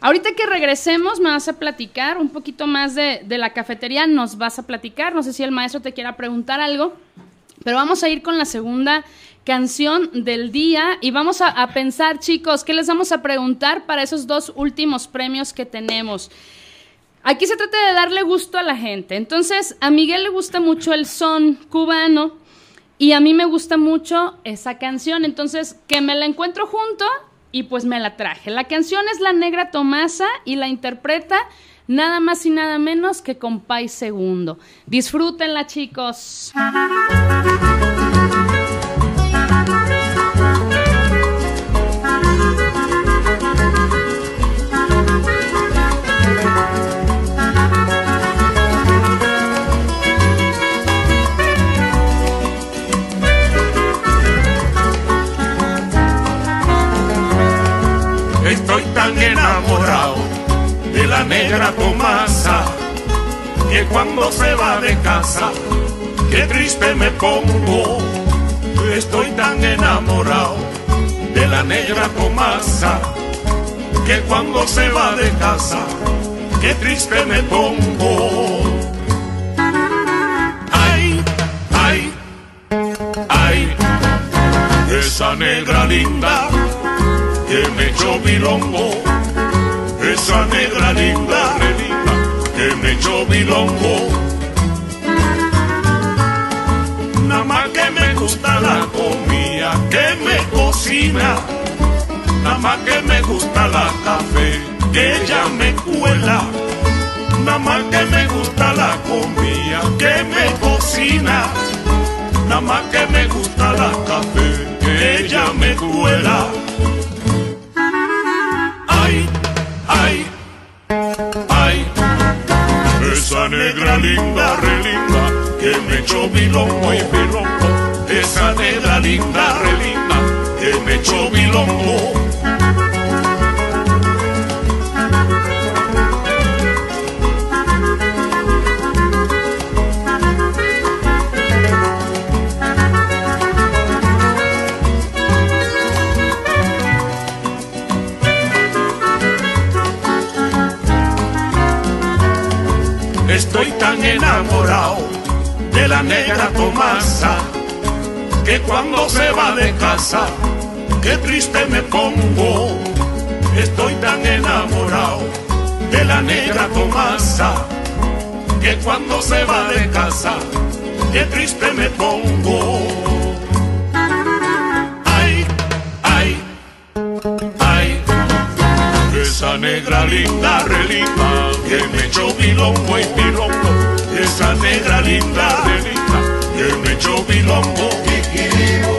A: Ahorita que regresemos, me vas a platicar un poquito más de, de la cafetería, nos vas a platicar. No sé si el maestro te quiera preguntar algo. Pero vamos a ir con la segunda canción del día y vamos a, pensar, chicos, ¿qué les vamos a preguntar para esos dos últimos premios que tenemos? Aquí se trata de darle gusto a la gente. Entonces, a Miguel le gusta mucho el son cubano y a mí me gusta mucho esa canción. Entonces, que me la encuentro junto y pues me la traje. La canción es La Negra Tomasa y la interpreta nada más y nada menos que Compay Segundo. Disfrútenla, chicos.
E: Negra Tomasa que cuando se va de casa, qué triste me pongo. Estoy tan enamorado de la negra Tomasa que cuando se va de casa, qué triste me pongo. Ay, ay, ay, esa negra linda que me echó bilongo, esa negra linda, que me echó bilongo. Nada más que me gusta la comida que me cocina, nada más que me gusta la café que ella me cuela, nada más que me gusta la comida que me cocina, nada más que me gusta la café que ella me cuela. Negra linda, re linda, que me echó bilongo y bilongo. Esa negra linda, re linda, que me echó bilongo. Tan enamorado de la negra Tomasa que cuando se va de casa, qué triste me pongo. Estoy tan enamorado de la negra Tomasa que cuando se va de casa, qué triste me pongo. Ay, ay, ay, esa negra linda, re que me echó bilongo y bilongo. Esa negra linda, re linda, que me echó bilongo.
D: Kikiribu,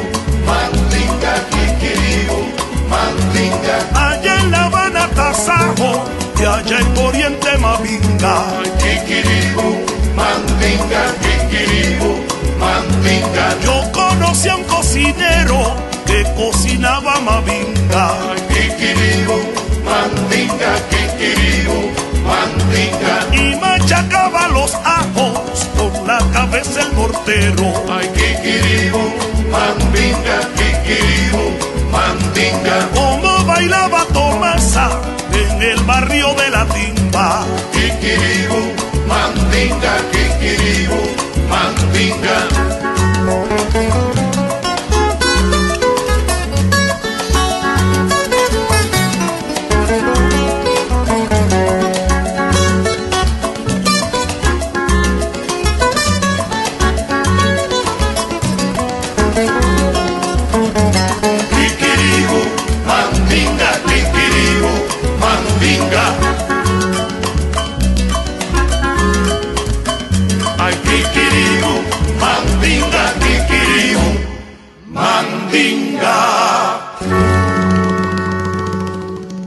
D: mandinga, kikiribu, mandinga.
E: Allá en La Habana, Tasajo, y allá en Oriente, Mavinga.
D: Kikiribu, mandinga, kikiribu, mandinga.
E: Yo conocí a un cocinero que cocinaba Mavinga.
D: Kikiribu, mandinga, kikiribu, mandinga.
E: Y machacaba los ajos con la cabeza el mortero.
D: Ay, kikiribu, mandinga, kikiribu, mandinga.
E: Como bailaba Tomasa en el barrio de la timba.
D: Kikiribu, mandinga, kikiribu, mandinga.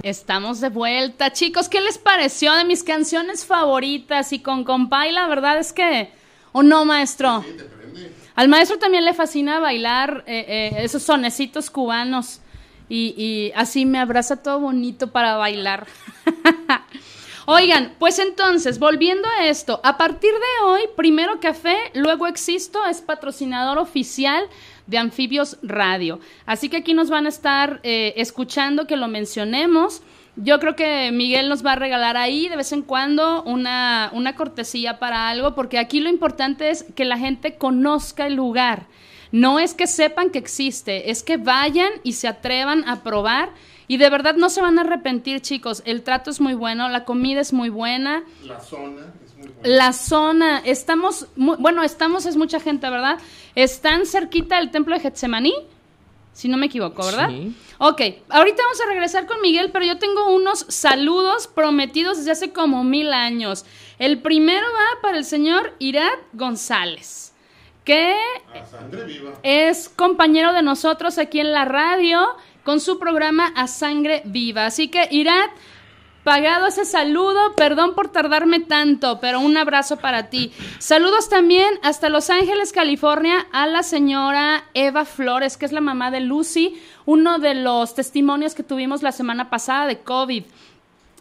A: Estamos de vuelta, chicos. ¿Qué les pareció de mis canciones favoritas? Y con compay, la verdad es que. ¿O no, maestro? Al maestro también le fascina bailar eh, eh, esos sonecitos cubanos. Y, y así me abraza todo bonito para bailar. Oigan, pues entonces, volviendo a esto, a partir de hoy, Primero Café, luego Existo, es patrocinador oficial de Anfibios Radio. Así que aquí nos van a estar eh, escuchando que lo mencionemos. Yo creo que Miguel nos va a regalar ahí de vez en cuando una, una cortesía para algo, porque aquí lo importante es que la gente conozca el lugar. No es que sepan que existe, es que vayan y se atrevan a probar y de verdad no se van a arrepentir, chicos. El trato es muy bueno, la comida es muy buena.
B: La zona.
A: La zona, estamos, bueno, estamos es mucha gente, ¿verdad? Están cerquita del templo de Getsemaní, si no me equivoco, ¿verdad?
C: Sí.
A: Ok, ahorita vamos a regresar con Miguel, pero yo tengo unos saludos prometidos desde hace como mil años. El primero va para el señor Irat González, que
B: A sangre viva.
A: es compañero de nosotros aquí en la radio con su programa A Sangre Viva. Así que, Irat, pagado ese saludo, perdón por tardarme tanto, pero un abrazo para ti. Saludos también hasta Los Ángeles, California, a la señora Eva Flores, que es la mamá de Lucy, uno de los testimonios que tuvimos la semana pasada de COVID.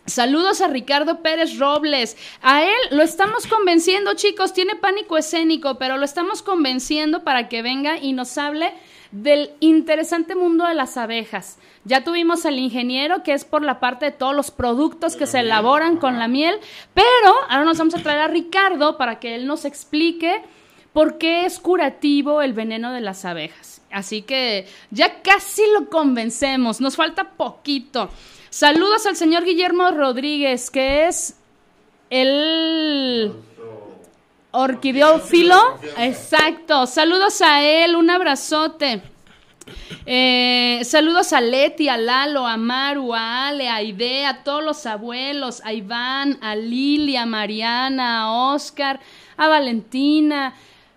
A: Saludos a Ricardo Pérez Robles. A él lo estamos convenciendo, chicos. Tiene pánico escénico, pero lo estamos convenciendo para que venga y nos hable del interesante mundo de las abejas. Ya tuvimos al ingeniero, que es por la parte de todos los productos que se elaboran con la miel, pero ahora nos vamos a traer a Ricardo para que él nos explique por qué es curativo el veneno de las abejas. Así que ya casi lo convencemos, nos falta poquito. Saludos al señor Guillermo Rodríguez, que es el orquideófilo. Exacto. Saludos a él, un abrazote. Eh, saludos a Leti, a Lalo, a Maru, a Ale, a Ide, a todos los abuelos, a Iván, a Lili, a Mariana, a Oscar, a Valentina,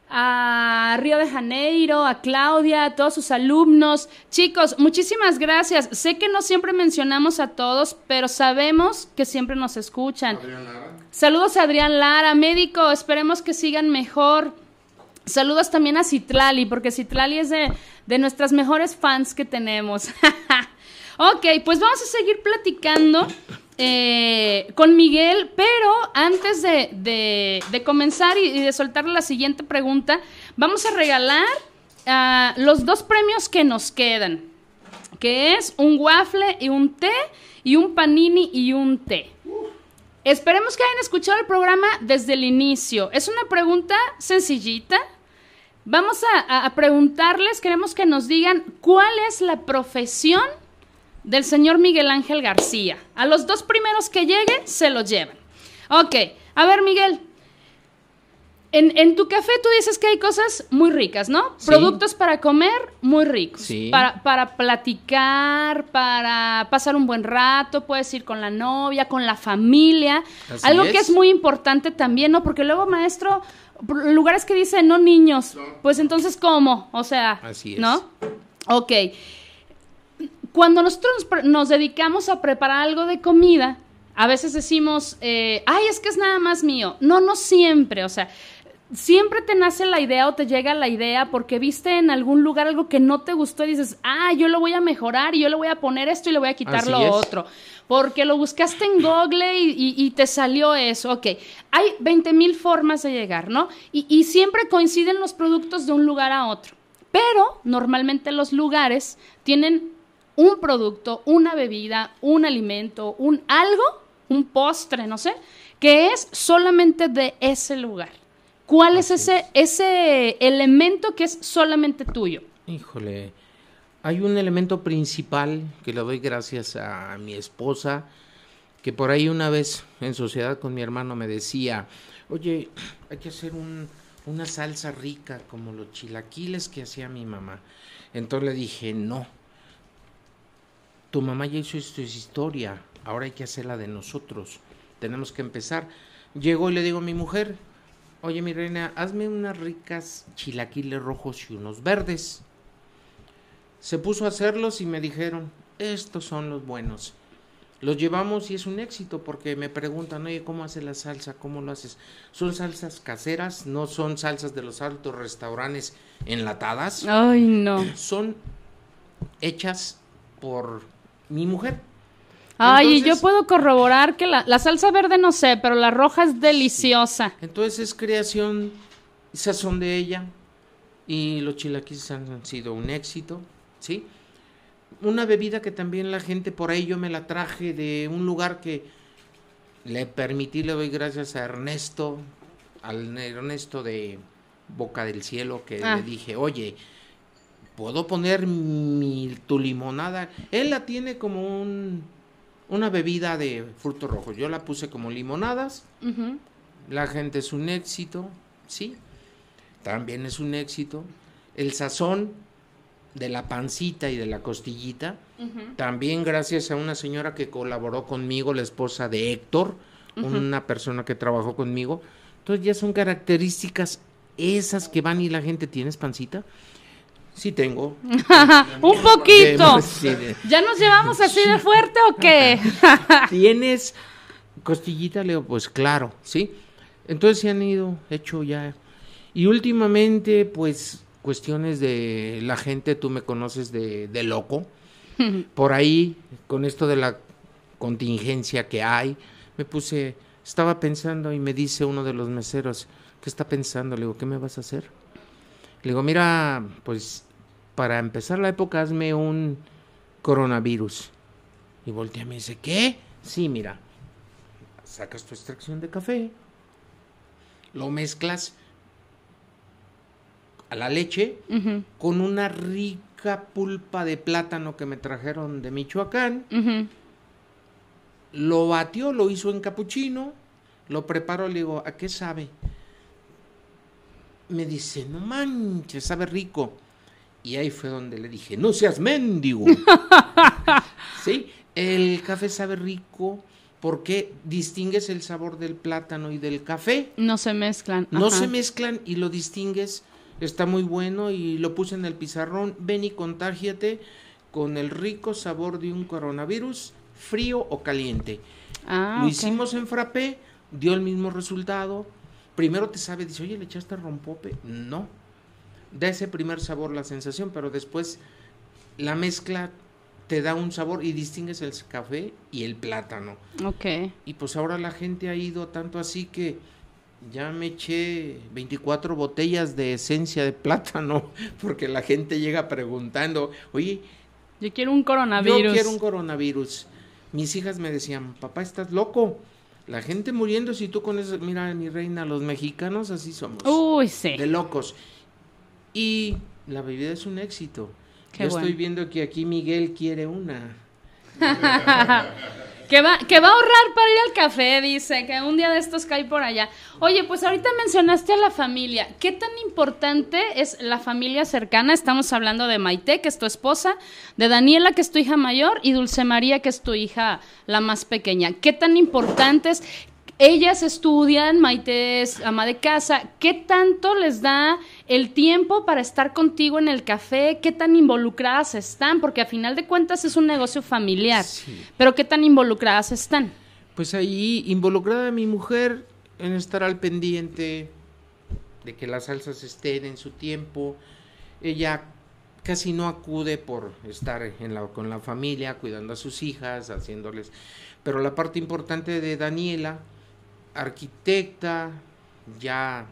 A: a Río de Janeiro, a Claudia, a todos sus alumnos. Chicos, muchísimas gracias. Sé que no siempre mencionamos a todos, pero sabemos que siempre nos escuchan. Saludos a Adrián Lara, médico, esperemos que sigan mejor. Saludos también a Citlali, porque Citlali es de, de nuestras mejores fans que tenemos. ok, pues vamos a seguir platicando eh, con Miguel, pero antes de, de- comenzar y, y de soltar la siguiente pregunta, vamos a regalar ah, los dos premios que nos quedan, que es un waffle y un té, y un panini y un té. Esperemos que hayan escuchado el programa desde el inicio. Es una pregunta sencillita. Vamos a, a- preguntarles, queremos que nos digan cuál es la profesión del señor Miguel Ángel García. A los dos primeros que lleguen, se lo llevan. Ok, a ver Miguel, en, en tu café tú dices que hay cosas muy ricas, ¿no?
C: Sí.
A: Productos para comer muy ricos.
C: Sí.
A: Para, para platicar, para pasar un buen rato, puedes ir con la novia, con la familia.
C: Así
A: Algo que
C: es.
A: muy importante también, ¿no? Porque luego, maestro, lugares que dicen no niños, pues entonces, ¿cómo? O sea,
C: Así es.
A: ¿no? Ok. Cuando nosotros nos nos dedicamos a preparar algo de comida, a veces decimos, eh, ay, es que es nada más mío. No, no siempre, o sea, siempre te nace la idea o te llega la idea porque viste en algún lugar algo que no te gustó y dices, ah, yo lo voy a mejorar y yo le voy a poner esto y le voy a quitar
C: Así
A: lo
C: es.
A: otro. Porque lo buscaste en Google y, y- y te salió eso. Ok, hay 20 mil formas de llegar, ¿no? Y, y siempre coinciden los productos de un lugar a otro. Pero normalmente los lugares tienen un producto, una bebida, un alimento, un algo, un postre, no sé, que es solamente de ese lugar. ¿Cuál es ese, ese elemento que es solamente tuyo?
C: Híjole, hay un elemento principal que le doy gracias a mi esposa, que por ahí una vez en sociedad con mi hermano me decía, oye, hay que hacer un- una salsa rica como los chilaquiles que hacía mi mamá. Entonces le dije, no, tu mamá ya hizo esto es historia, ahora hay que hacerla de nosotros, tenemos que empezar. Llego y le digo a mi mujer, oye mi reina, hazme unas ricas chilaquiles rojos y unos verdes. se puso a hacerlos y me dijeron, estos son los buenos. Los llevamos y es un éxito porque me preguntan, oye, ¿cómo hace la salsa? ¿Cómo lo haces? Son salsas caseras, no son salsas de los altos restaurantes enlatadas.
A: Ay, no.
C: Son hechas por mi mujer.
A: Ay, y yo puedo corroborar que la, la salsa verde no sé, pero la roja es deliciosa.
C: Entonces es creación y sazón de ella y los chilaquiles han, han sido un éxito, ¿sí? Una bebida que también la gente por ahí yo me la traje de un lugar que le permití, le doy gracias a Ernesto, al Ernesto de Boca del Cielo, que
A: Ah.
C: le dije, oye, ¿puedo poner mi, tu limonada? Él la tiene como un, una bebida de frutos rojos, yo la puse como limonadas. La gente es un éxito, sí. También es un éxito. El sazón de la pancita y de la costillita. También gracias a una señora que colaboró conmigo, la esposa de Héctor, una persona que trabajó conmigo. Entonces ya son características esas que van y la gente, ¿tienes pancita? Sí tengo.
A: Un poquito.
C: De-
A: ¿Ya nos llevamos así de fuerte o qué?
C: ¿Tienes costillita? Le digo, pues claro, ¿sí? Entonces se han ido, hecho ya. Y últimamente, pues, cuestiones de la gente, tú me conoces de, de loco. Por ahí, con esto de la contingencia que hay, me puse, estaba pensando y me dice uno de los meseros, ¿qué está pensando? Le digo, ¿qué me vas a hacer? Le digo, mira, pues, para empezar la época, hazme un coronavirus. Y voltea y me dice, ¿qué? Sí, mira, sacas tu extracción de café, lo mezclas a la leche con una rica pulpa de plátano que me trajeron de Michoacán. Lo batió, lo hizo en capuchino, lo preparó, le digo, ¿a qué sabe? Me dice, no manches, sabe rico. Y ahí fue donde le dije, no seas mendigo. sí, el café sabe rico porque distingues el sabor del plátano y del café.
A: No se mezclan.
C: No
A: ajá.
C: se mezclan y lo distingues. Está muy bueno y lo puse en el pizarrón. Ven y contágiate con el rico sabor de un coronavirus, frío o caliente.
A: Ah,
C: lo hicimos en frappé, dio el mismo resultado. Primero te sabe, dice, oye, ¿le echaste rompope? No. Da ese primer sabor, la sensación, pero después la mezcla te da un sabor y distingues el café y el plátano.
A: Ok.
C: Y pues ahora la gente ha ido tanto así que ya me eché 24 botellas de esencia de plátano, porque la gente llega preguntando, oye,
A: Yo quiero un coronavirus.
C: yo quiero un coronavirus. Mis hijas me decían, papá, estás loco. La gente muriendo si tú con eso, mira, mi reina, los mexicanos así somos,
A: Uy, sí.
C: de locos. Y la bebida es un éxito.
A: Qué
C: Yo
A: bueno.
C: estoy viendo que aquí Miguel quiere una.
A: Que va, que va a ahorrar para ir al café, dice, que un día de estos cae por allá. Oye, pues ahorita mencionaste a la familia. ¿Qué tan importante es la familia cercana? Estamos hablando de Maite, que es tu esposa, de Daniela, que es tu hija mayor, y Dulce María, que es tu hija la más pequeña. ¿Qué tan importantes? Ellas estudian, Maite es ama de casa. ¿Qué tanto les da el tiempo para estar contigo en el café? ¿Qué tan involucradas están? Porque a final de cuentas es un negocio familiar.
C: Sí.
A: Pero ¿qué tan involucradas están?
C: Pues ahí involucrada mi mujer en estar al pendiente de que las salsas estén en su tiempo. Ella casi no acude por estar en la, con la familia, cuidando a sus hijas, haciéndoles. Pero la parte importante de Daniela, arquitecta, ya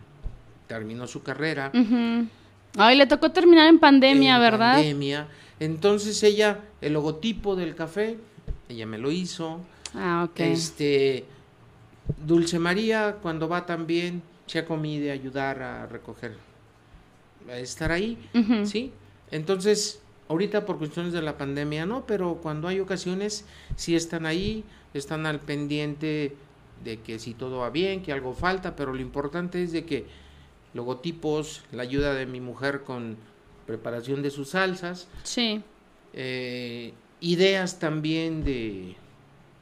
C: terminó su carrera.
A: Ay, le tocó terminar en pandemia,
C: en
A: ¿verdad?
C: pandemia. Entonces ella, el logotipo del café, ella me lo hizo.
A: Ah, ok.
C: Este, Dulce María, cuando va también, se ha comido de ayudar a recoger, a estar ahí. ¿sí? Entonces, ahorita por cuestiones de la pandemia no, pero cuando hay ocasiones, sí están ahí, están al pendiente de que si todo va bien, que algo falta, pero lo importante es de que logotipos, la ayuda de mi mujer con preparación de sus salsas,
A: Sí.
C: eh, ideas también de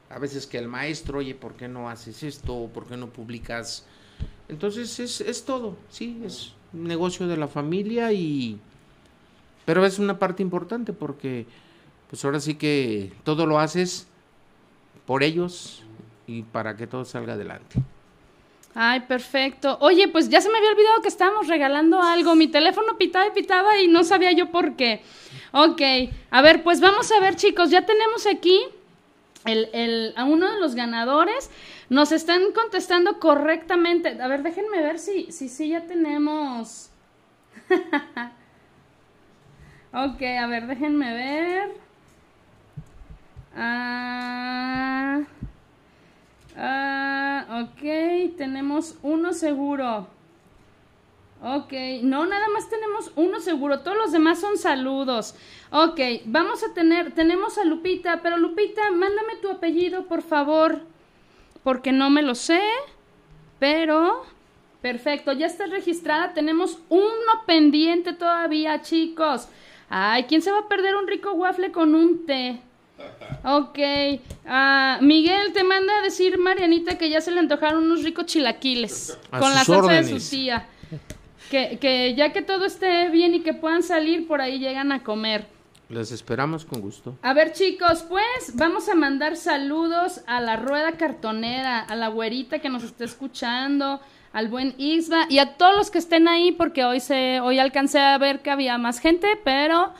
C: a veces que el maestro, oye, ¿por qué no haces esto? ¿Por qué no publicas? Entonces es, es todo, sí, es un negocio de la familia y Pero es una parte importante porque pues ahora sí que todo lo haces por ellos y para que todo salga adelante.
A: Ay, perfecto. Oye, pues ya se me había olvidado que estábamos regalando algo. Mi teléfono pitaba y pitaba y no sabía yo por qué. Ok, a ver, pues vamos a ver chicos, ya tenemos aquí el, el, a uno de los ganadores. Nos están contestando correctamente. A ver, déjenme ver si si, si ya tenemos. ok, a ver, déjenme ver. Ah, ah, ok, tenemos uno seguro. Ok, no, nada más tenemos uno seguro, todos los demás son saludos. Ok, vamos a tener, tenemos a Lupita, pero Lupita, mándame tu apellido, por favor, porque no me lo sé, pero... Perfecto, ya está registrada, tenemos uno pendiente todavía, chicos. Ay, ¿quién se va a perder un rico waffle con un té? Ok, ah, Miguel te manda a decir Marianita que ya se le antojaron unos ricos chilaquiles
C: A
A: con la salsa de su tía. Que, que ya que todo esté bien y que puedan salir, por ahí llegan a comer.
C: Les esperamos con gusto.
A: A ver chicos, pues vamos a mandar saludos a la rueda cartonera, a la güerita que nos está escuchando, al buen Isba y a todos los que estén ahí porque hoy se hoy alcancé a ver que había más gente, pero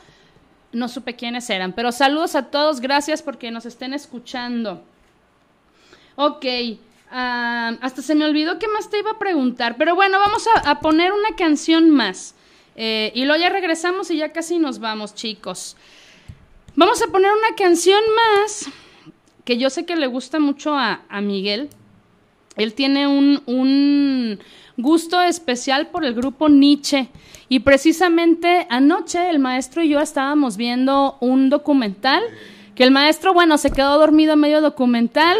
A: no supe quiénes eran. Pero saludos a todos, gracias porque nos estén escuchando. Ok, ah, hasta se me olvidó qué más te iba a preguntar, pero bueno, vamos a, a poner una canción más. Eh, y luego ya regresamos y ya casi nos vamos, chicos. Vamos a poner una canción más que yo sé que le gusta mucho a, a Miguel. Él tiene un, un gusto especial por el grupo Nietzsche. Y precisamente anoche el maestro y yo estábamos viendo un documental que el maestro, bueno, se quedó dormido a medio documental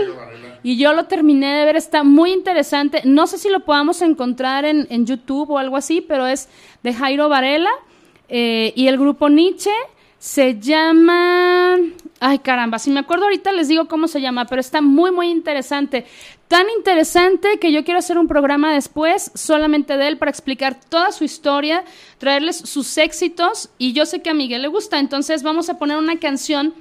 A: y yo lo terminé de ver, está muy interesante. No sé si lo podamos encontrar en, en YouTube o algo así, pero es de Jairo Varela eh, y el grupo Nietzsche se llama... Ay, caramba, si me acuerdo ahorita les digo cómo se llama, pero está muy, muy interesante. Tan interesante que yo quiero hacer un programa después solamente de él para explicar toda su historia, traerles sus éxitos y yo sé que a Miguel le gusta, entonces vamos a poner una canción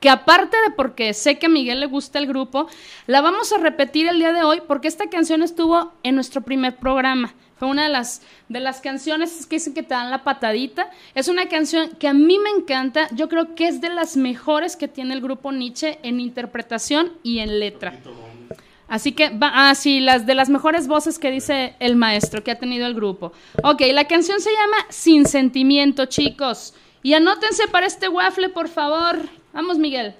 A: que aparte de porque sé que a Miguel le gusta el grupo, la vamos a repetir el día de hoy porque esta canción estuvo en nuestro primer programa. Fue una de las, de las canciones que dicen que te dan la patadita. Es una canción que a mí me encanta. Yo creo que es de las mejores que tiene el grupo Nietzsche en interpretación y en letra. Así que, va, ah, sí, las de las mejores voces que dice el maestro que ha tenido el grupo. Ok, la canción se llama Sin Sentimiento, chicos. Y anótense para este waffle, por favor. Vamos, Miguel.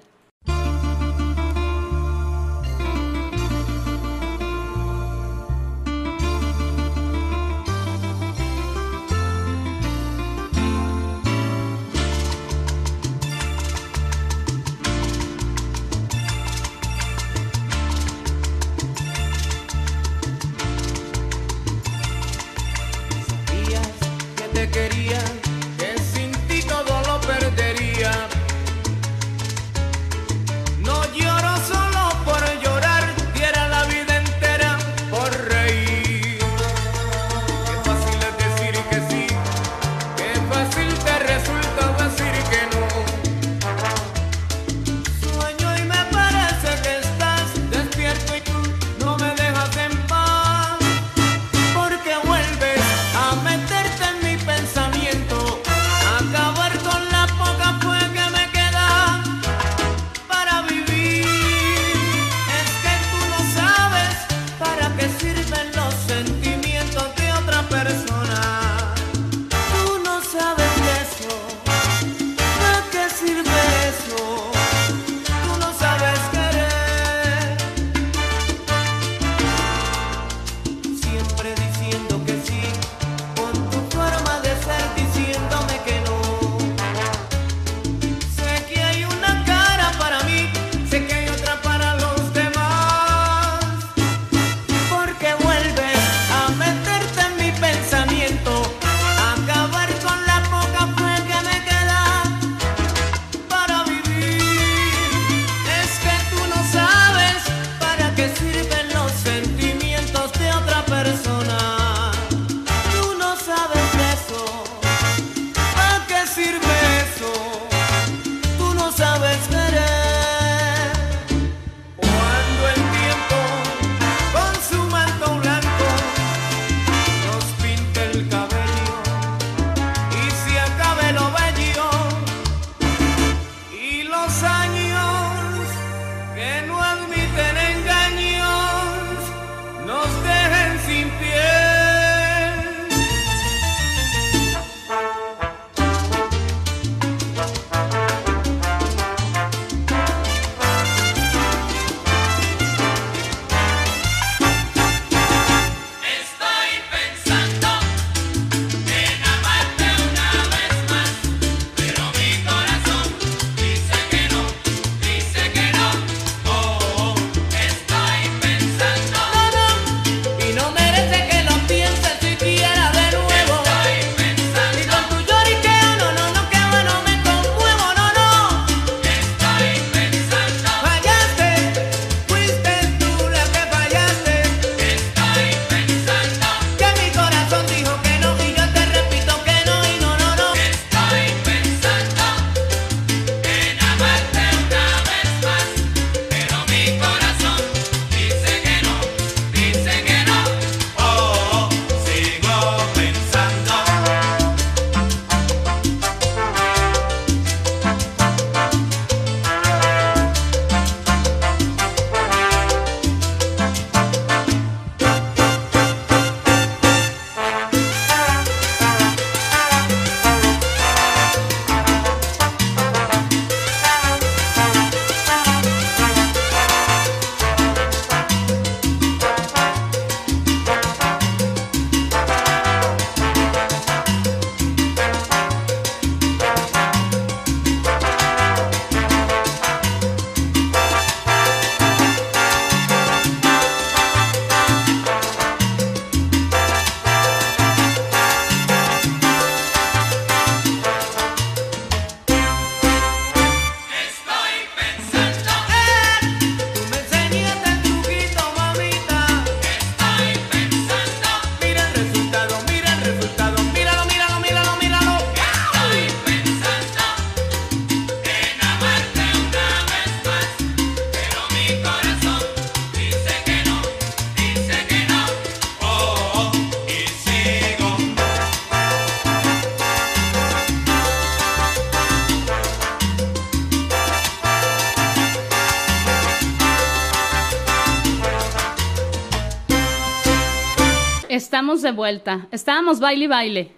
A: De vuelta. Estábamos baile y baile.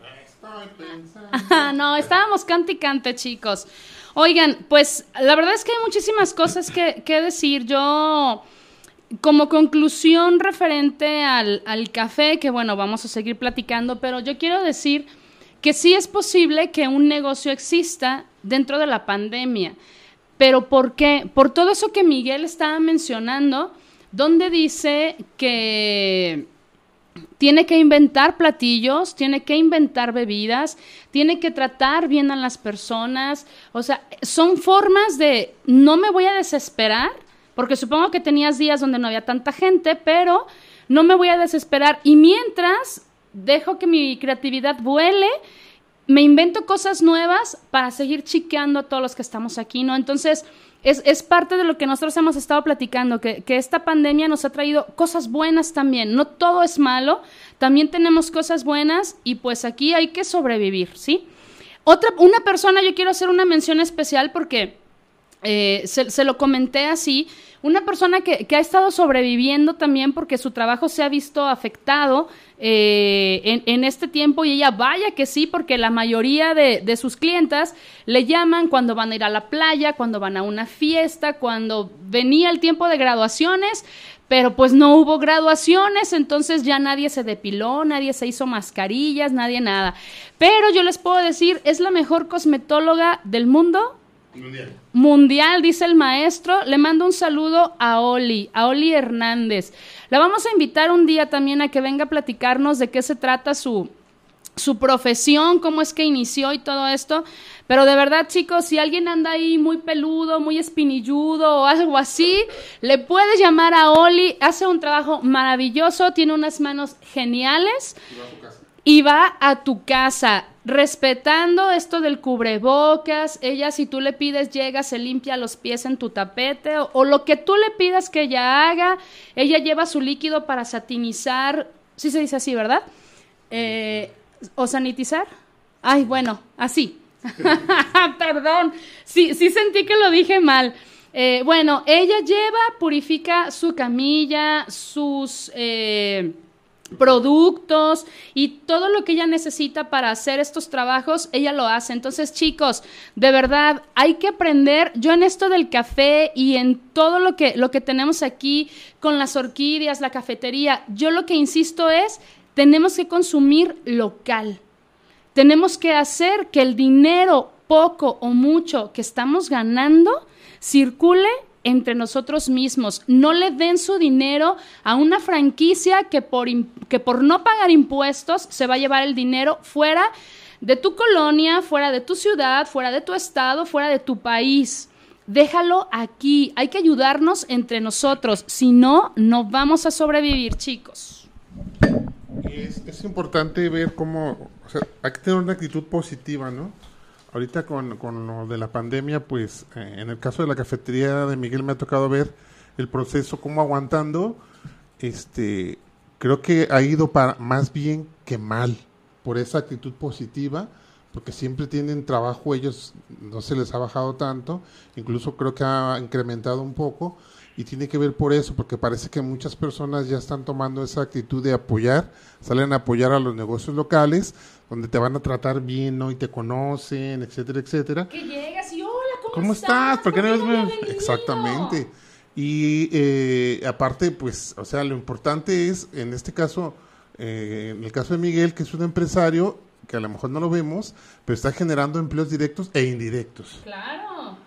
A: no, estábamos cante y cante, chicos. Oigan, pues la verdad es que hay muchísimas cosas que, decir. Yo, como conclusión referente al café, que bueno, vamos a seguir platicando, pero yo quiero decir que sí es posible que un negocio exista dentro de la pandemia. Pero ¿por qué? Por todo eso que Miguel estaba mencionando, donde dice que tiene que inventar platillos, tiene que inventar bebidas, tiene que tratar bien a las personas. O sea, son formas de no me voy a desesperar, porque supongo que tenías días donde no había tanta gente, pero no me voy a desesperar. Y mientras dejo que mi creatividad vuele, me invento cosas nuevas para seguir chiqueando a todos los que estamos aquí, ¿no? Entonces, es, es, parte de lo que nosotros hemos estado platicando, que, que, esta pandemia nos ha traído cosas buenas también. No todo es malo, también tenemos cosas buenas y pues aquí hay que sobrevivir, ¿sí? Otra, una persona, yo quiero hacer una mención especial porque eh, se, lo comenté así, una persona que, que, ha estado sobreviviendo también porque su trabajo se ha visto afectado eh, en, en, este tiempo y ella vaya que sí, porque la mayoría de, de, sus clientas le llaman cuando van a ir a la playa, cuando van a una fiesta, cuando venía el tiempo de graduaciones, pero pues no hubo graduaciones, entonces ya nadie se depiló, nadie se hizo mascarillas, nadie nada. Pero yo les puedo decir, es la mejor cosmetóloga del mundo
B: Mundial.
A: Mundial, dice el maestro. Le mando un saludo a Oli, a Oli Hernández. La vamos a invitar un día también a que venga a platicarnos de qué se trata su, su profesión, cómo es que inició y todo esto. Pero de verdad, chicos, si alguien anda ahí muy peludo, muy espinilludo o algo así, le puedes llamar a Oli. Hace un trabajo maravilloso, tiene unas manos geniales. Y va a tu casa respetando esto del cubrebocas, ella si tú le pides llega, se limpia los pies en tu tapete o, lo que tú le pidas que ella haga, ella lleva su líquido para satinizar, sí se dice así, ¿verdad? Eh, ¿O sanitizar? Ay, bueno, así. Perdón, sí, sí sentí que lo dije mal. Eh, bueno, ella lleva, purifica su camilla, sus... Eh, productos y todo lo que ella necesita para hacer estos trabajos, ella lo hace. Entonces, chicos, de verdad, hay que aprender. Yo en esto del café y en todo lo que, lo que tenemos aquí con las orquídeas, la cafetería, yo lo que insisto es, tenemos que consumir local. Tenemos que hacer que el dinero, poco o mucho que estamos ganando, circule entre nosotros mismos. No le den su dinero a una franquicia que por, que por no pagar impuestos se va a llevar el dinero fuera de tu colonia, fuera de tu ciudad, fuera de tu estado, fuera de tu país. Déjalo aquí. Hay que ayudarnos entre nosotros. Si no, no vamos a sobrevivir, chicos.
B: Es, es importante ver cómo, o sea, hay que tener una actitud positiva, ¿no? Ahorita con, con, lo de la pandemia, pues eh, en el caso de la cafetería de Miguel me ha tocado ver el proceso como aguantando. Este, creo que ha ido para más bien que mal por esa actitud positiva, porque siempre tienen trabajo, ellos no se les ha bajado tanto, incluso creo que ha incrementado un poco y tiene que ver por eso, porque parece que muchas personas ya están tomando esa actitud de apoyar, salen a apoyar a los negocios locales, donde te van a tratar bien, ¿no? Y te conocen, etcétera, etcétera.
A: Que llegas y hola, ¿cómo,
B: ¿Cómo
A: estás?
B: ¿Por qué no
A: eres
B: Exactamente. Y eh, aparte, pues, o sea, lo importante es, en este caso, eh, en el caso de Miguel, que es un empresario, que a lo mejor no lo vemos, pero está generando empleos directos e indirectos.
A: Claro.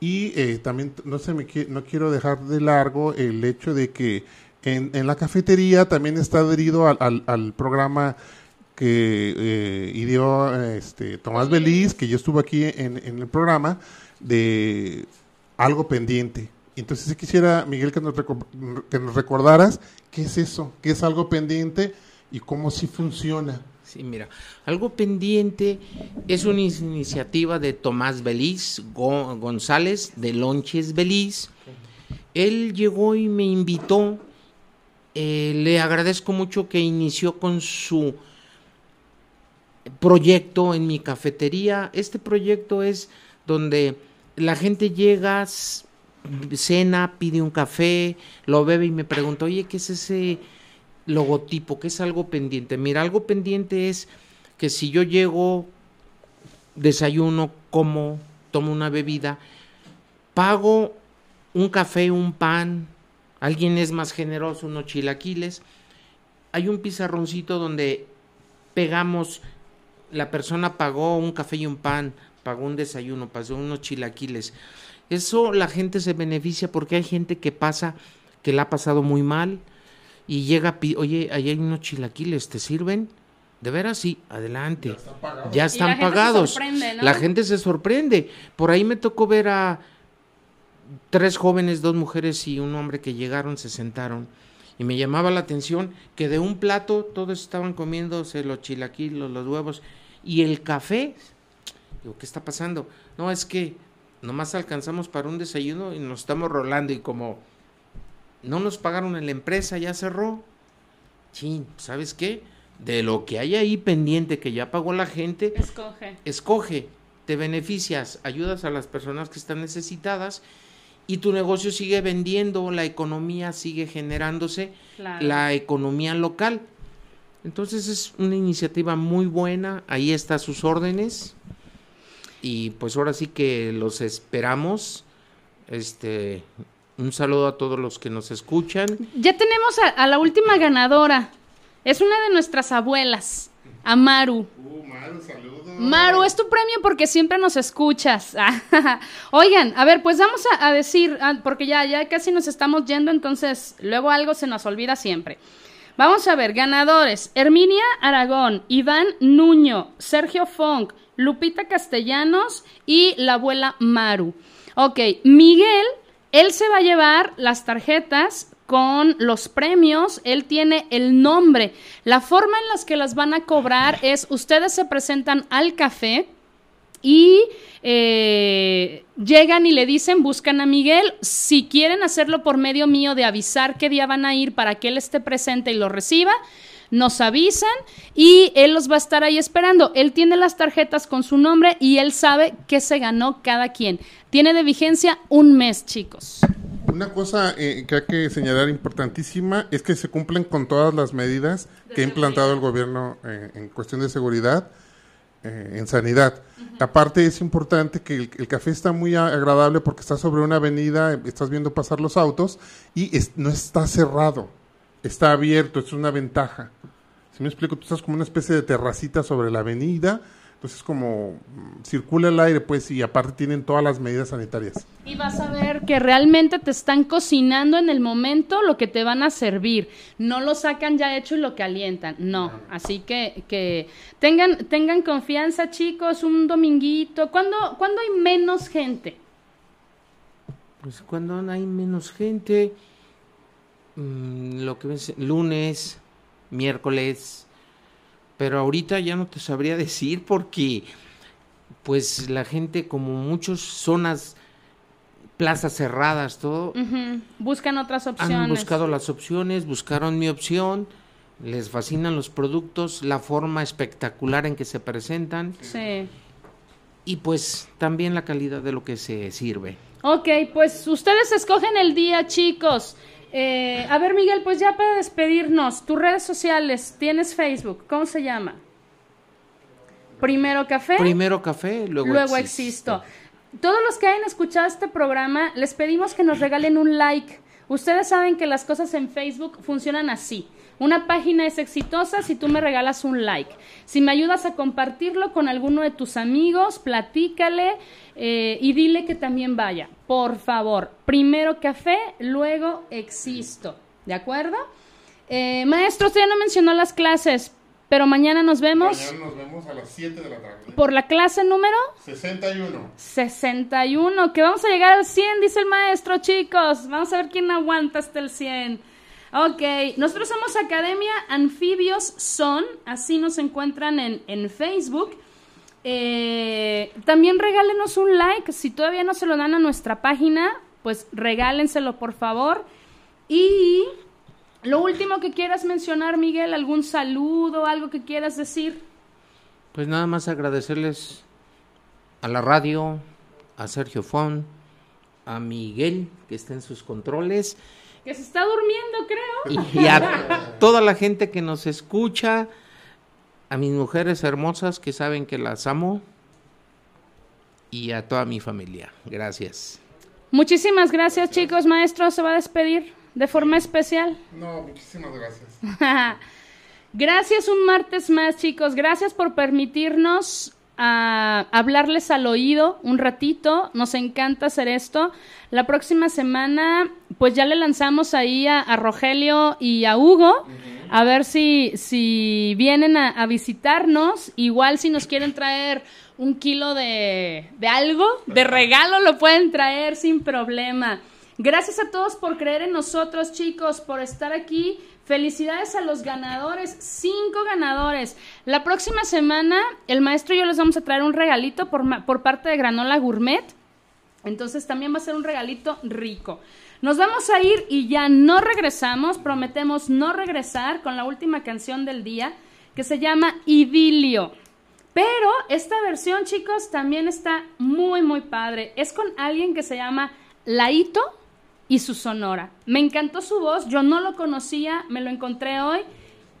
B: Y eh, también, no, se me, no quiero dejar de largo el hecho de que en, en la cafetería también está adherido al, al, al programa que eh, ideó este, Tomás Beliz, que yo estuve aquí en, en, el programa, de algo pendiente. Entonces, si quisiera, Miguel, que nos, que nos recordaras qué es eso, qué es algo pendiente y cómo sí funciona.
C: Sí, mira, algo pendiente es una iniciativa de Tomás Beliz Go González, de Lonches Beliz. Él llegó y me invitó. Eh, le agradezco mucho que inició con su proyecto en mi cafetería. Este proyecto es donde la gente llega, cena, pide un café, lo bebe y me pregunta, oye, ¿qué es ese logotipo, que es algo pendiente. Mira, algo pendiente es que si yo llego, desayuno, como, tomo una bebida, pago un café, un pan, alguien es más generoso, unos chilaquiles, hay un pizarroncito donde pegamos, la persona pagó un café y un pan, pagó un desayuno, pagó unos chilaquiles. Eso la gente se beneficia porque hay gente que pasa, que la ha pasado muy mal y llega, oye, ahí hay unos chilaquiles, ¿te sirven? De veras, sí, adelante. Ya están
A: gente se
C: pagados.
A: sorprende, ¿no?
C: La gente se sorprende. Por ahí me tocó ver a tres jóvenes, dos mujeres y un hombre que llegaron, se sentaron. Y me llamaba la atención que de un plato todos estaban comiéndose los chilaquiles, los huevos y el café. Digo, ¿qué está pasando? No, es que nomás alcanzamos para un desayuno y nos estamos rolando y como no nos pagaron en la empresa, ya cerró. Sí, ¿sabes qué? De lo que hay ahí pendiente que ya pagó la gente,
A: Escoge.
C: escoge, te beneficias, ayudas a las personas que están necesitadas y tu negocio sigue vendiendo, la economía sigue generándose,
A: Claro.
C: la economía local. Entonces es una iniciativa muy buena, ahí está sus órdenes y pues ahora sí que los esperamos. Este, un saludo a todos los que nos escuchan.
A: Ya tenemos a, a la última ganadora. Es una de nuestras abuelas, Amaru.
B: Uh, Maru, saludos.
A: Maru, es tu premio porque siempre nos escuchas. Oigan, a ver, pues vamos a, a decir, ah, porque ya, ya casi nos estamos yendo, entonces luego algo se nos olvida siempre. Vamos a ver, ganadores. Herminia Aragón, Iván Nuño, Sergio Funk, Lupita Castellanos y la abuela Maru. Ok, Miguel, él se va a llevar las tarjetas con los premios, él tiene el nombre. La forma en las que las van a cobrar es, ustedes se presentan al café y eh, llegan y le dicen, buscan a Miguel, si quieren hacerlo por medio mío de avisar qué día van a ir para que él esté presente y lo reciba, nos avisan y él los va a estar ahí esperando. Él tiene las tarjetas con su nombre y él sabe qué se ganó cada quien. Tiene de vigencia un mes, chicos.
B: Una cosa eh, que hay que señalar importantísima es que se cumplen con todas las medidas que ha implantado el gobierno eh, en cuestión de seguridad, eh, en sanidad. Aparte es importante que el, el café está muy agradable porque está sobre una avenida, eh, estás viendo pasar los autos y es- no está cerrado, está abierto, es una ventaja. Si me explico, tú estás como una especie de terracita sobre la avenida, entonces como mm, circula el aire, pues, y aparte tienen todas las medidas sanitarias.
A: Y vas a ver que realmente te están cocinando en el momento lo que te van a servir. No lo sacan ya hecho y lo calientan. No. Así que, que tengan, tengan confianza, chicos, un dominguito. ¿Cuándo, ¿cuándo hay menos gente?
C: Pues cuando hay menos gente, mm, lo que ves, lunes, miércoles, pero ahorita ya no te sabría decir porque pues la gente como muchas zonas, plazas cerradas, todo.
A: Buscan otras opciones.
C: han buscado las opciones, buscaron mi opción, les fascinan los productos, la forma espectacular en que se presentan
A: Sí.
C: y pues también la calidad de lo que se sirve.
A: Ok, pues ustedes escogen el día, chicos. Eh, a ver, Miguel, pues ya para despedirnos, tus redes sociales, tienes Facebook, ¿cómo se llama? Primero Café.
C: Primero café, luego,
A: Luego
C: existo.
A: existo. Todos los que hayan escuchado este programa, les pedimos que nos regalen un like. Ustedes saben que las cosas en Facebook funcionan así. Una página es exitosa si tú me regalas un like. Si me ayudas a compartirlo con alguno de tus amigos, platícale eh, y dile que también vaya. Por favor, primero café, luego existo. ¿De acuerdo? Eh, maestro, usted ya no mencionó las clases, pero mañana nos vemos
B: Mañana nos vemos a las 7 de la tarde.
A: por la clase número
B: 61.
A: 61, que vamos a llegar al 100, dice el maestro, chicos. Vamos a ver quién aguanta hasta el 100. Ok, nosotros somos Academia Anfibios Son, así nos encuentran en, en Facebook. Eh, también regálenos un like, si todavía no se lo dan a nuestra página, pues regálenselo por favor. Y lo último que quieras mencionar, Miguel, algún saludo, algo que quieras decir.
C: Pues nada más agradecerles a la radio, a Sergio Fon, a Miguel, que está en sus controles,
A: Que se está durmiendo, creo.
C: y, y a toda la gente que nos escucha, a mis mujeres hermosas que saben que las amo y a toda mi familia. Gracias.
A: Muchísimas gracias, chicos. Maestro, se va a despedir de forma especial.
B: No, muchísimas gracias.
A: Gracias un martes más, chicos. Gracias por permitirnos ah, hablarles al oído un ratito. Nos encanta hacer esto. La próxima semana, pues ya le lanzamos ahí a, a Rogelio y a Hugo. A ver si, si vienen a, a visitarnos. Igual si nos quieren traer un kilo de, de algo, de regalo, lo pueden traer sin problema. Gracias a todos por creer en nosotros, chicos, por estar aquí. Felicidades a los ganadores, cinco ganadores. La próxima semana el maestro y yo les vamos a traer un regalito por, por parte de Granola Gourmet. Entonces también va a ser un regalito rico. Nos vamos a ir y ya no regresamos, prometemos no regresar con la última canción del día que se llama Idilio. Pero esta versión, chicos, también está muy, muy padre. Es con alguien que se llama Laito y su sonora. Me encantó su voz, yo no lo conocía, me lo encontré hoy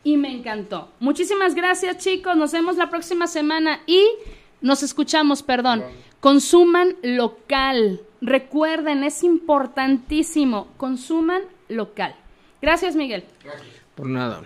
A: y me encantó. Muchísimas gracias, chicos. Nos vemos la próxima semana y nos escuchamos, perdón. Consuman local. Recuerden, es importantísimo. Consuman local. Gracias, Miguel.
C: Por nada.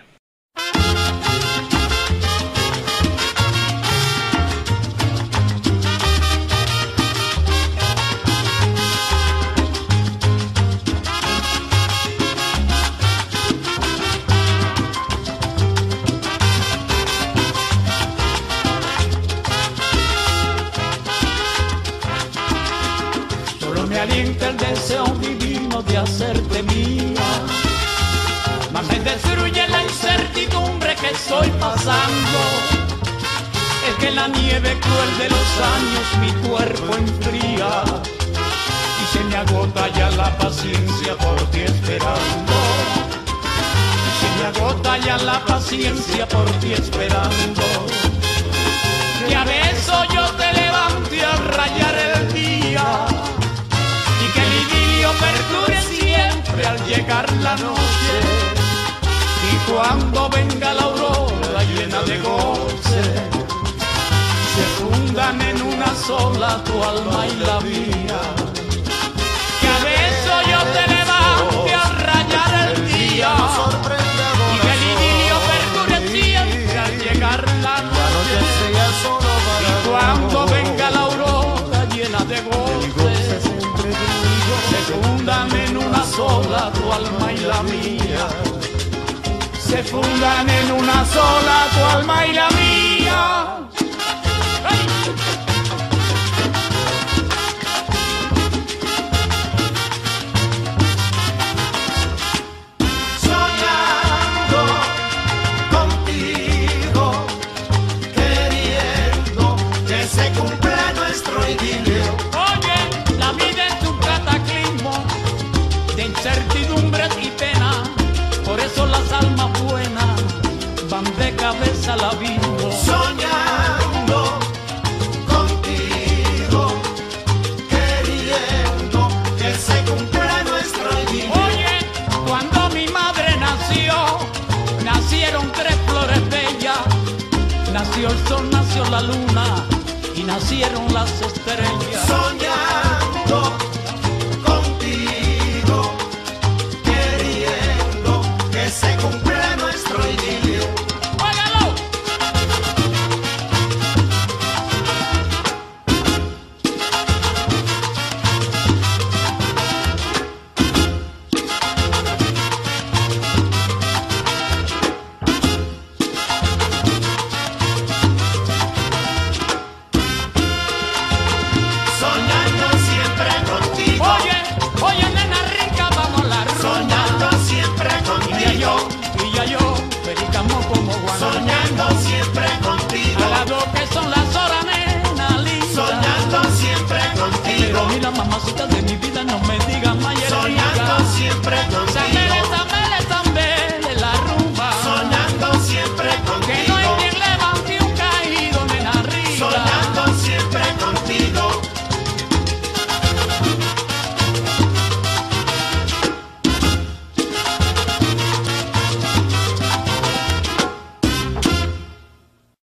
F: El deseo divino de hacerte mía. Más me destruye la incertidumbre que estoy pasando. Es que la nieve cruel de los años mi cuerpo enfría. Y se me agota ya la paciencia por ti esperando. Y se me agota ya la paciencia por ti esperando. Que a al llegar la noche. Y cuando venga la aurora llena de goce, se fundan en una sola tu alma y la mía. Sola tu alma y la mía. Se fundan en una sola tu alma y la mía.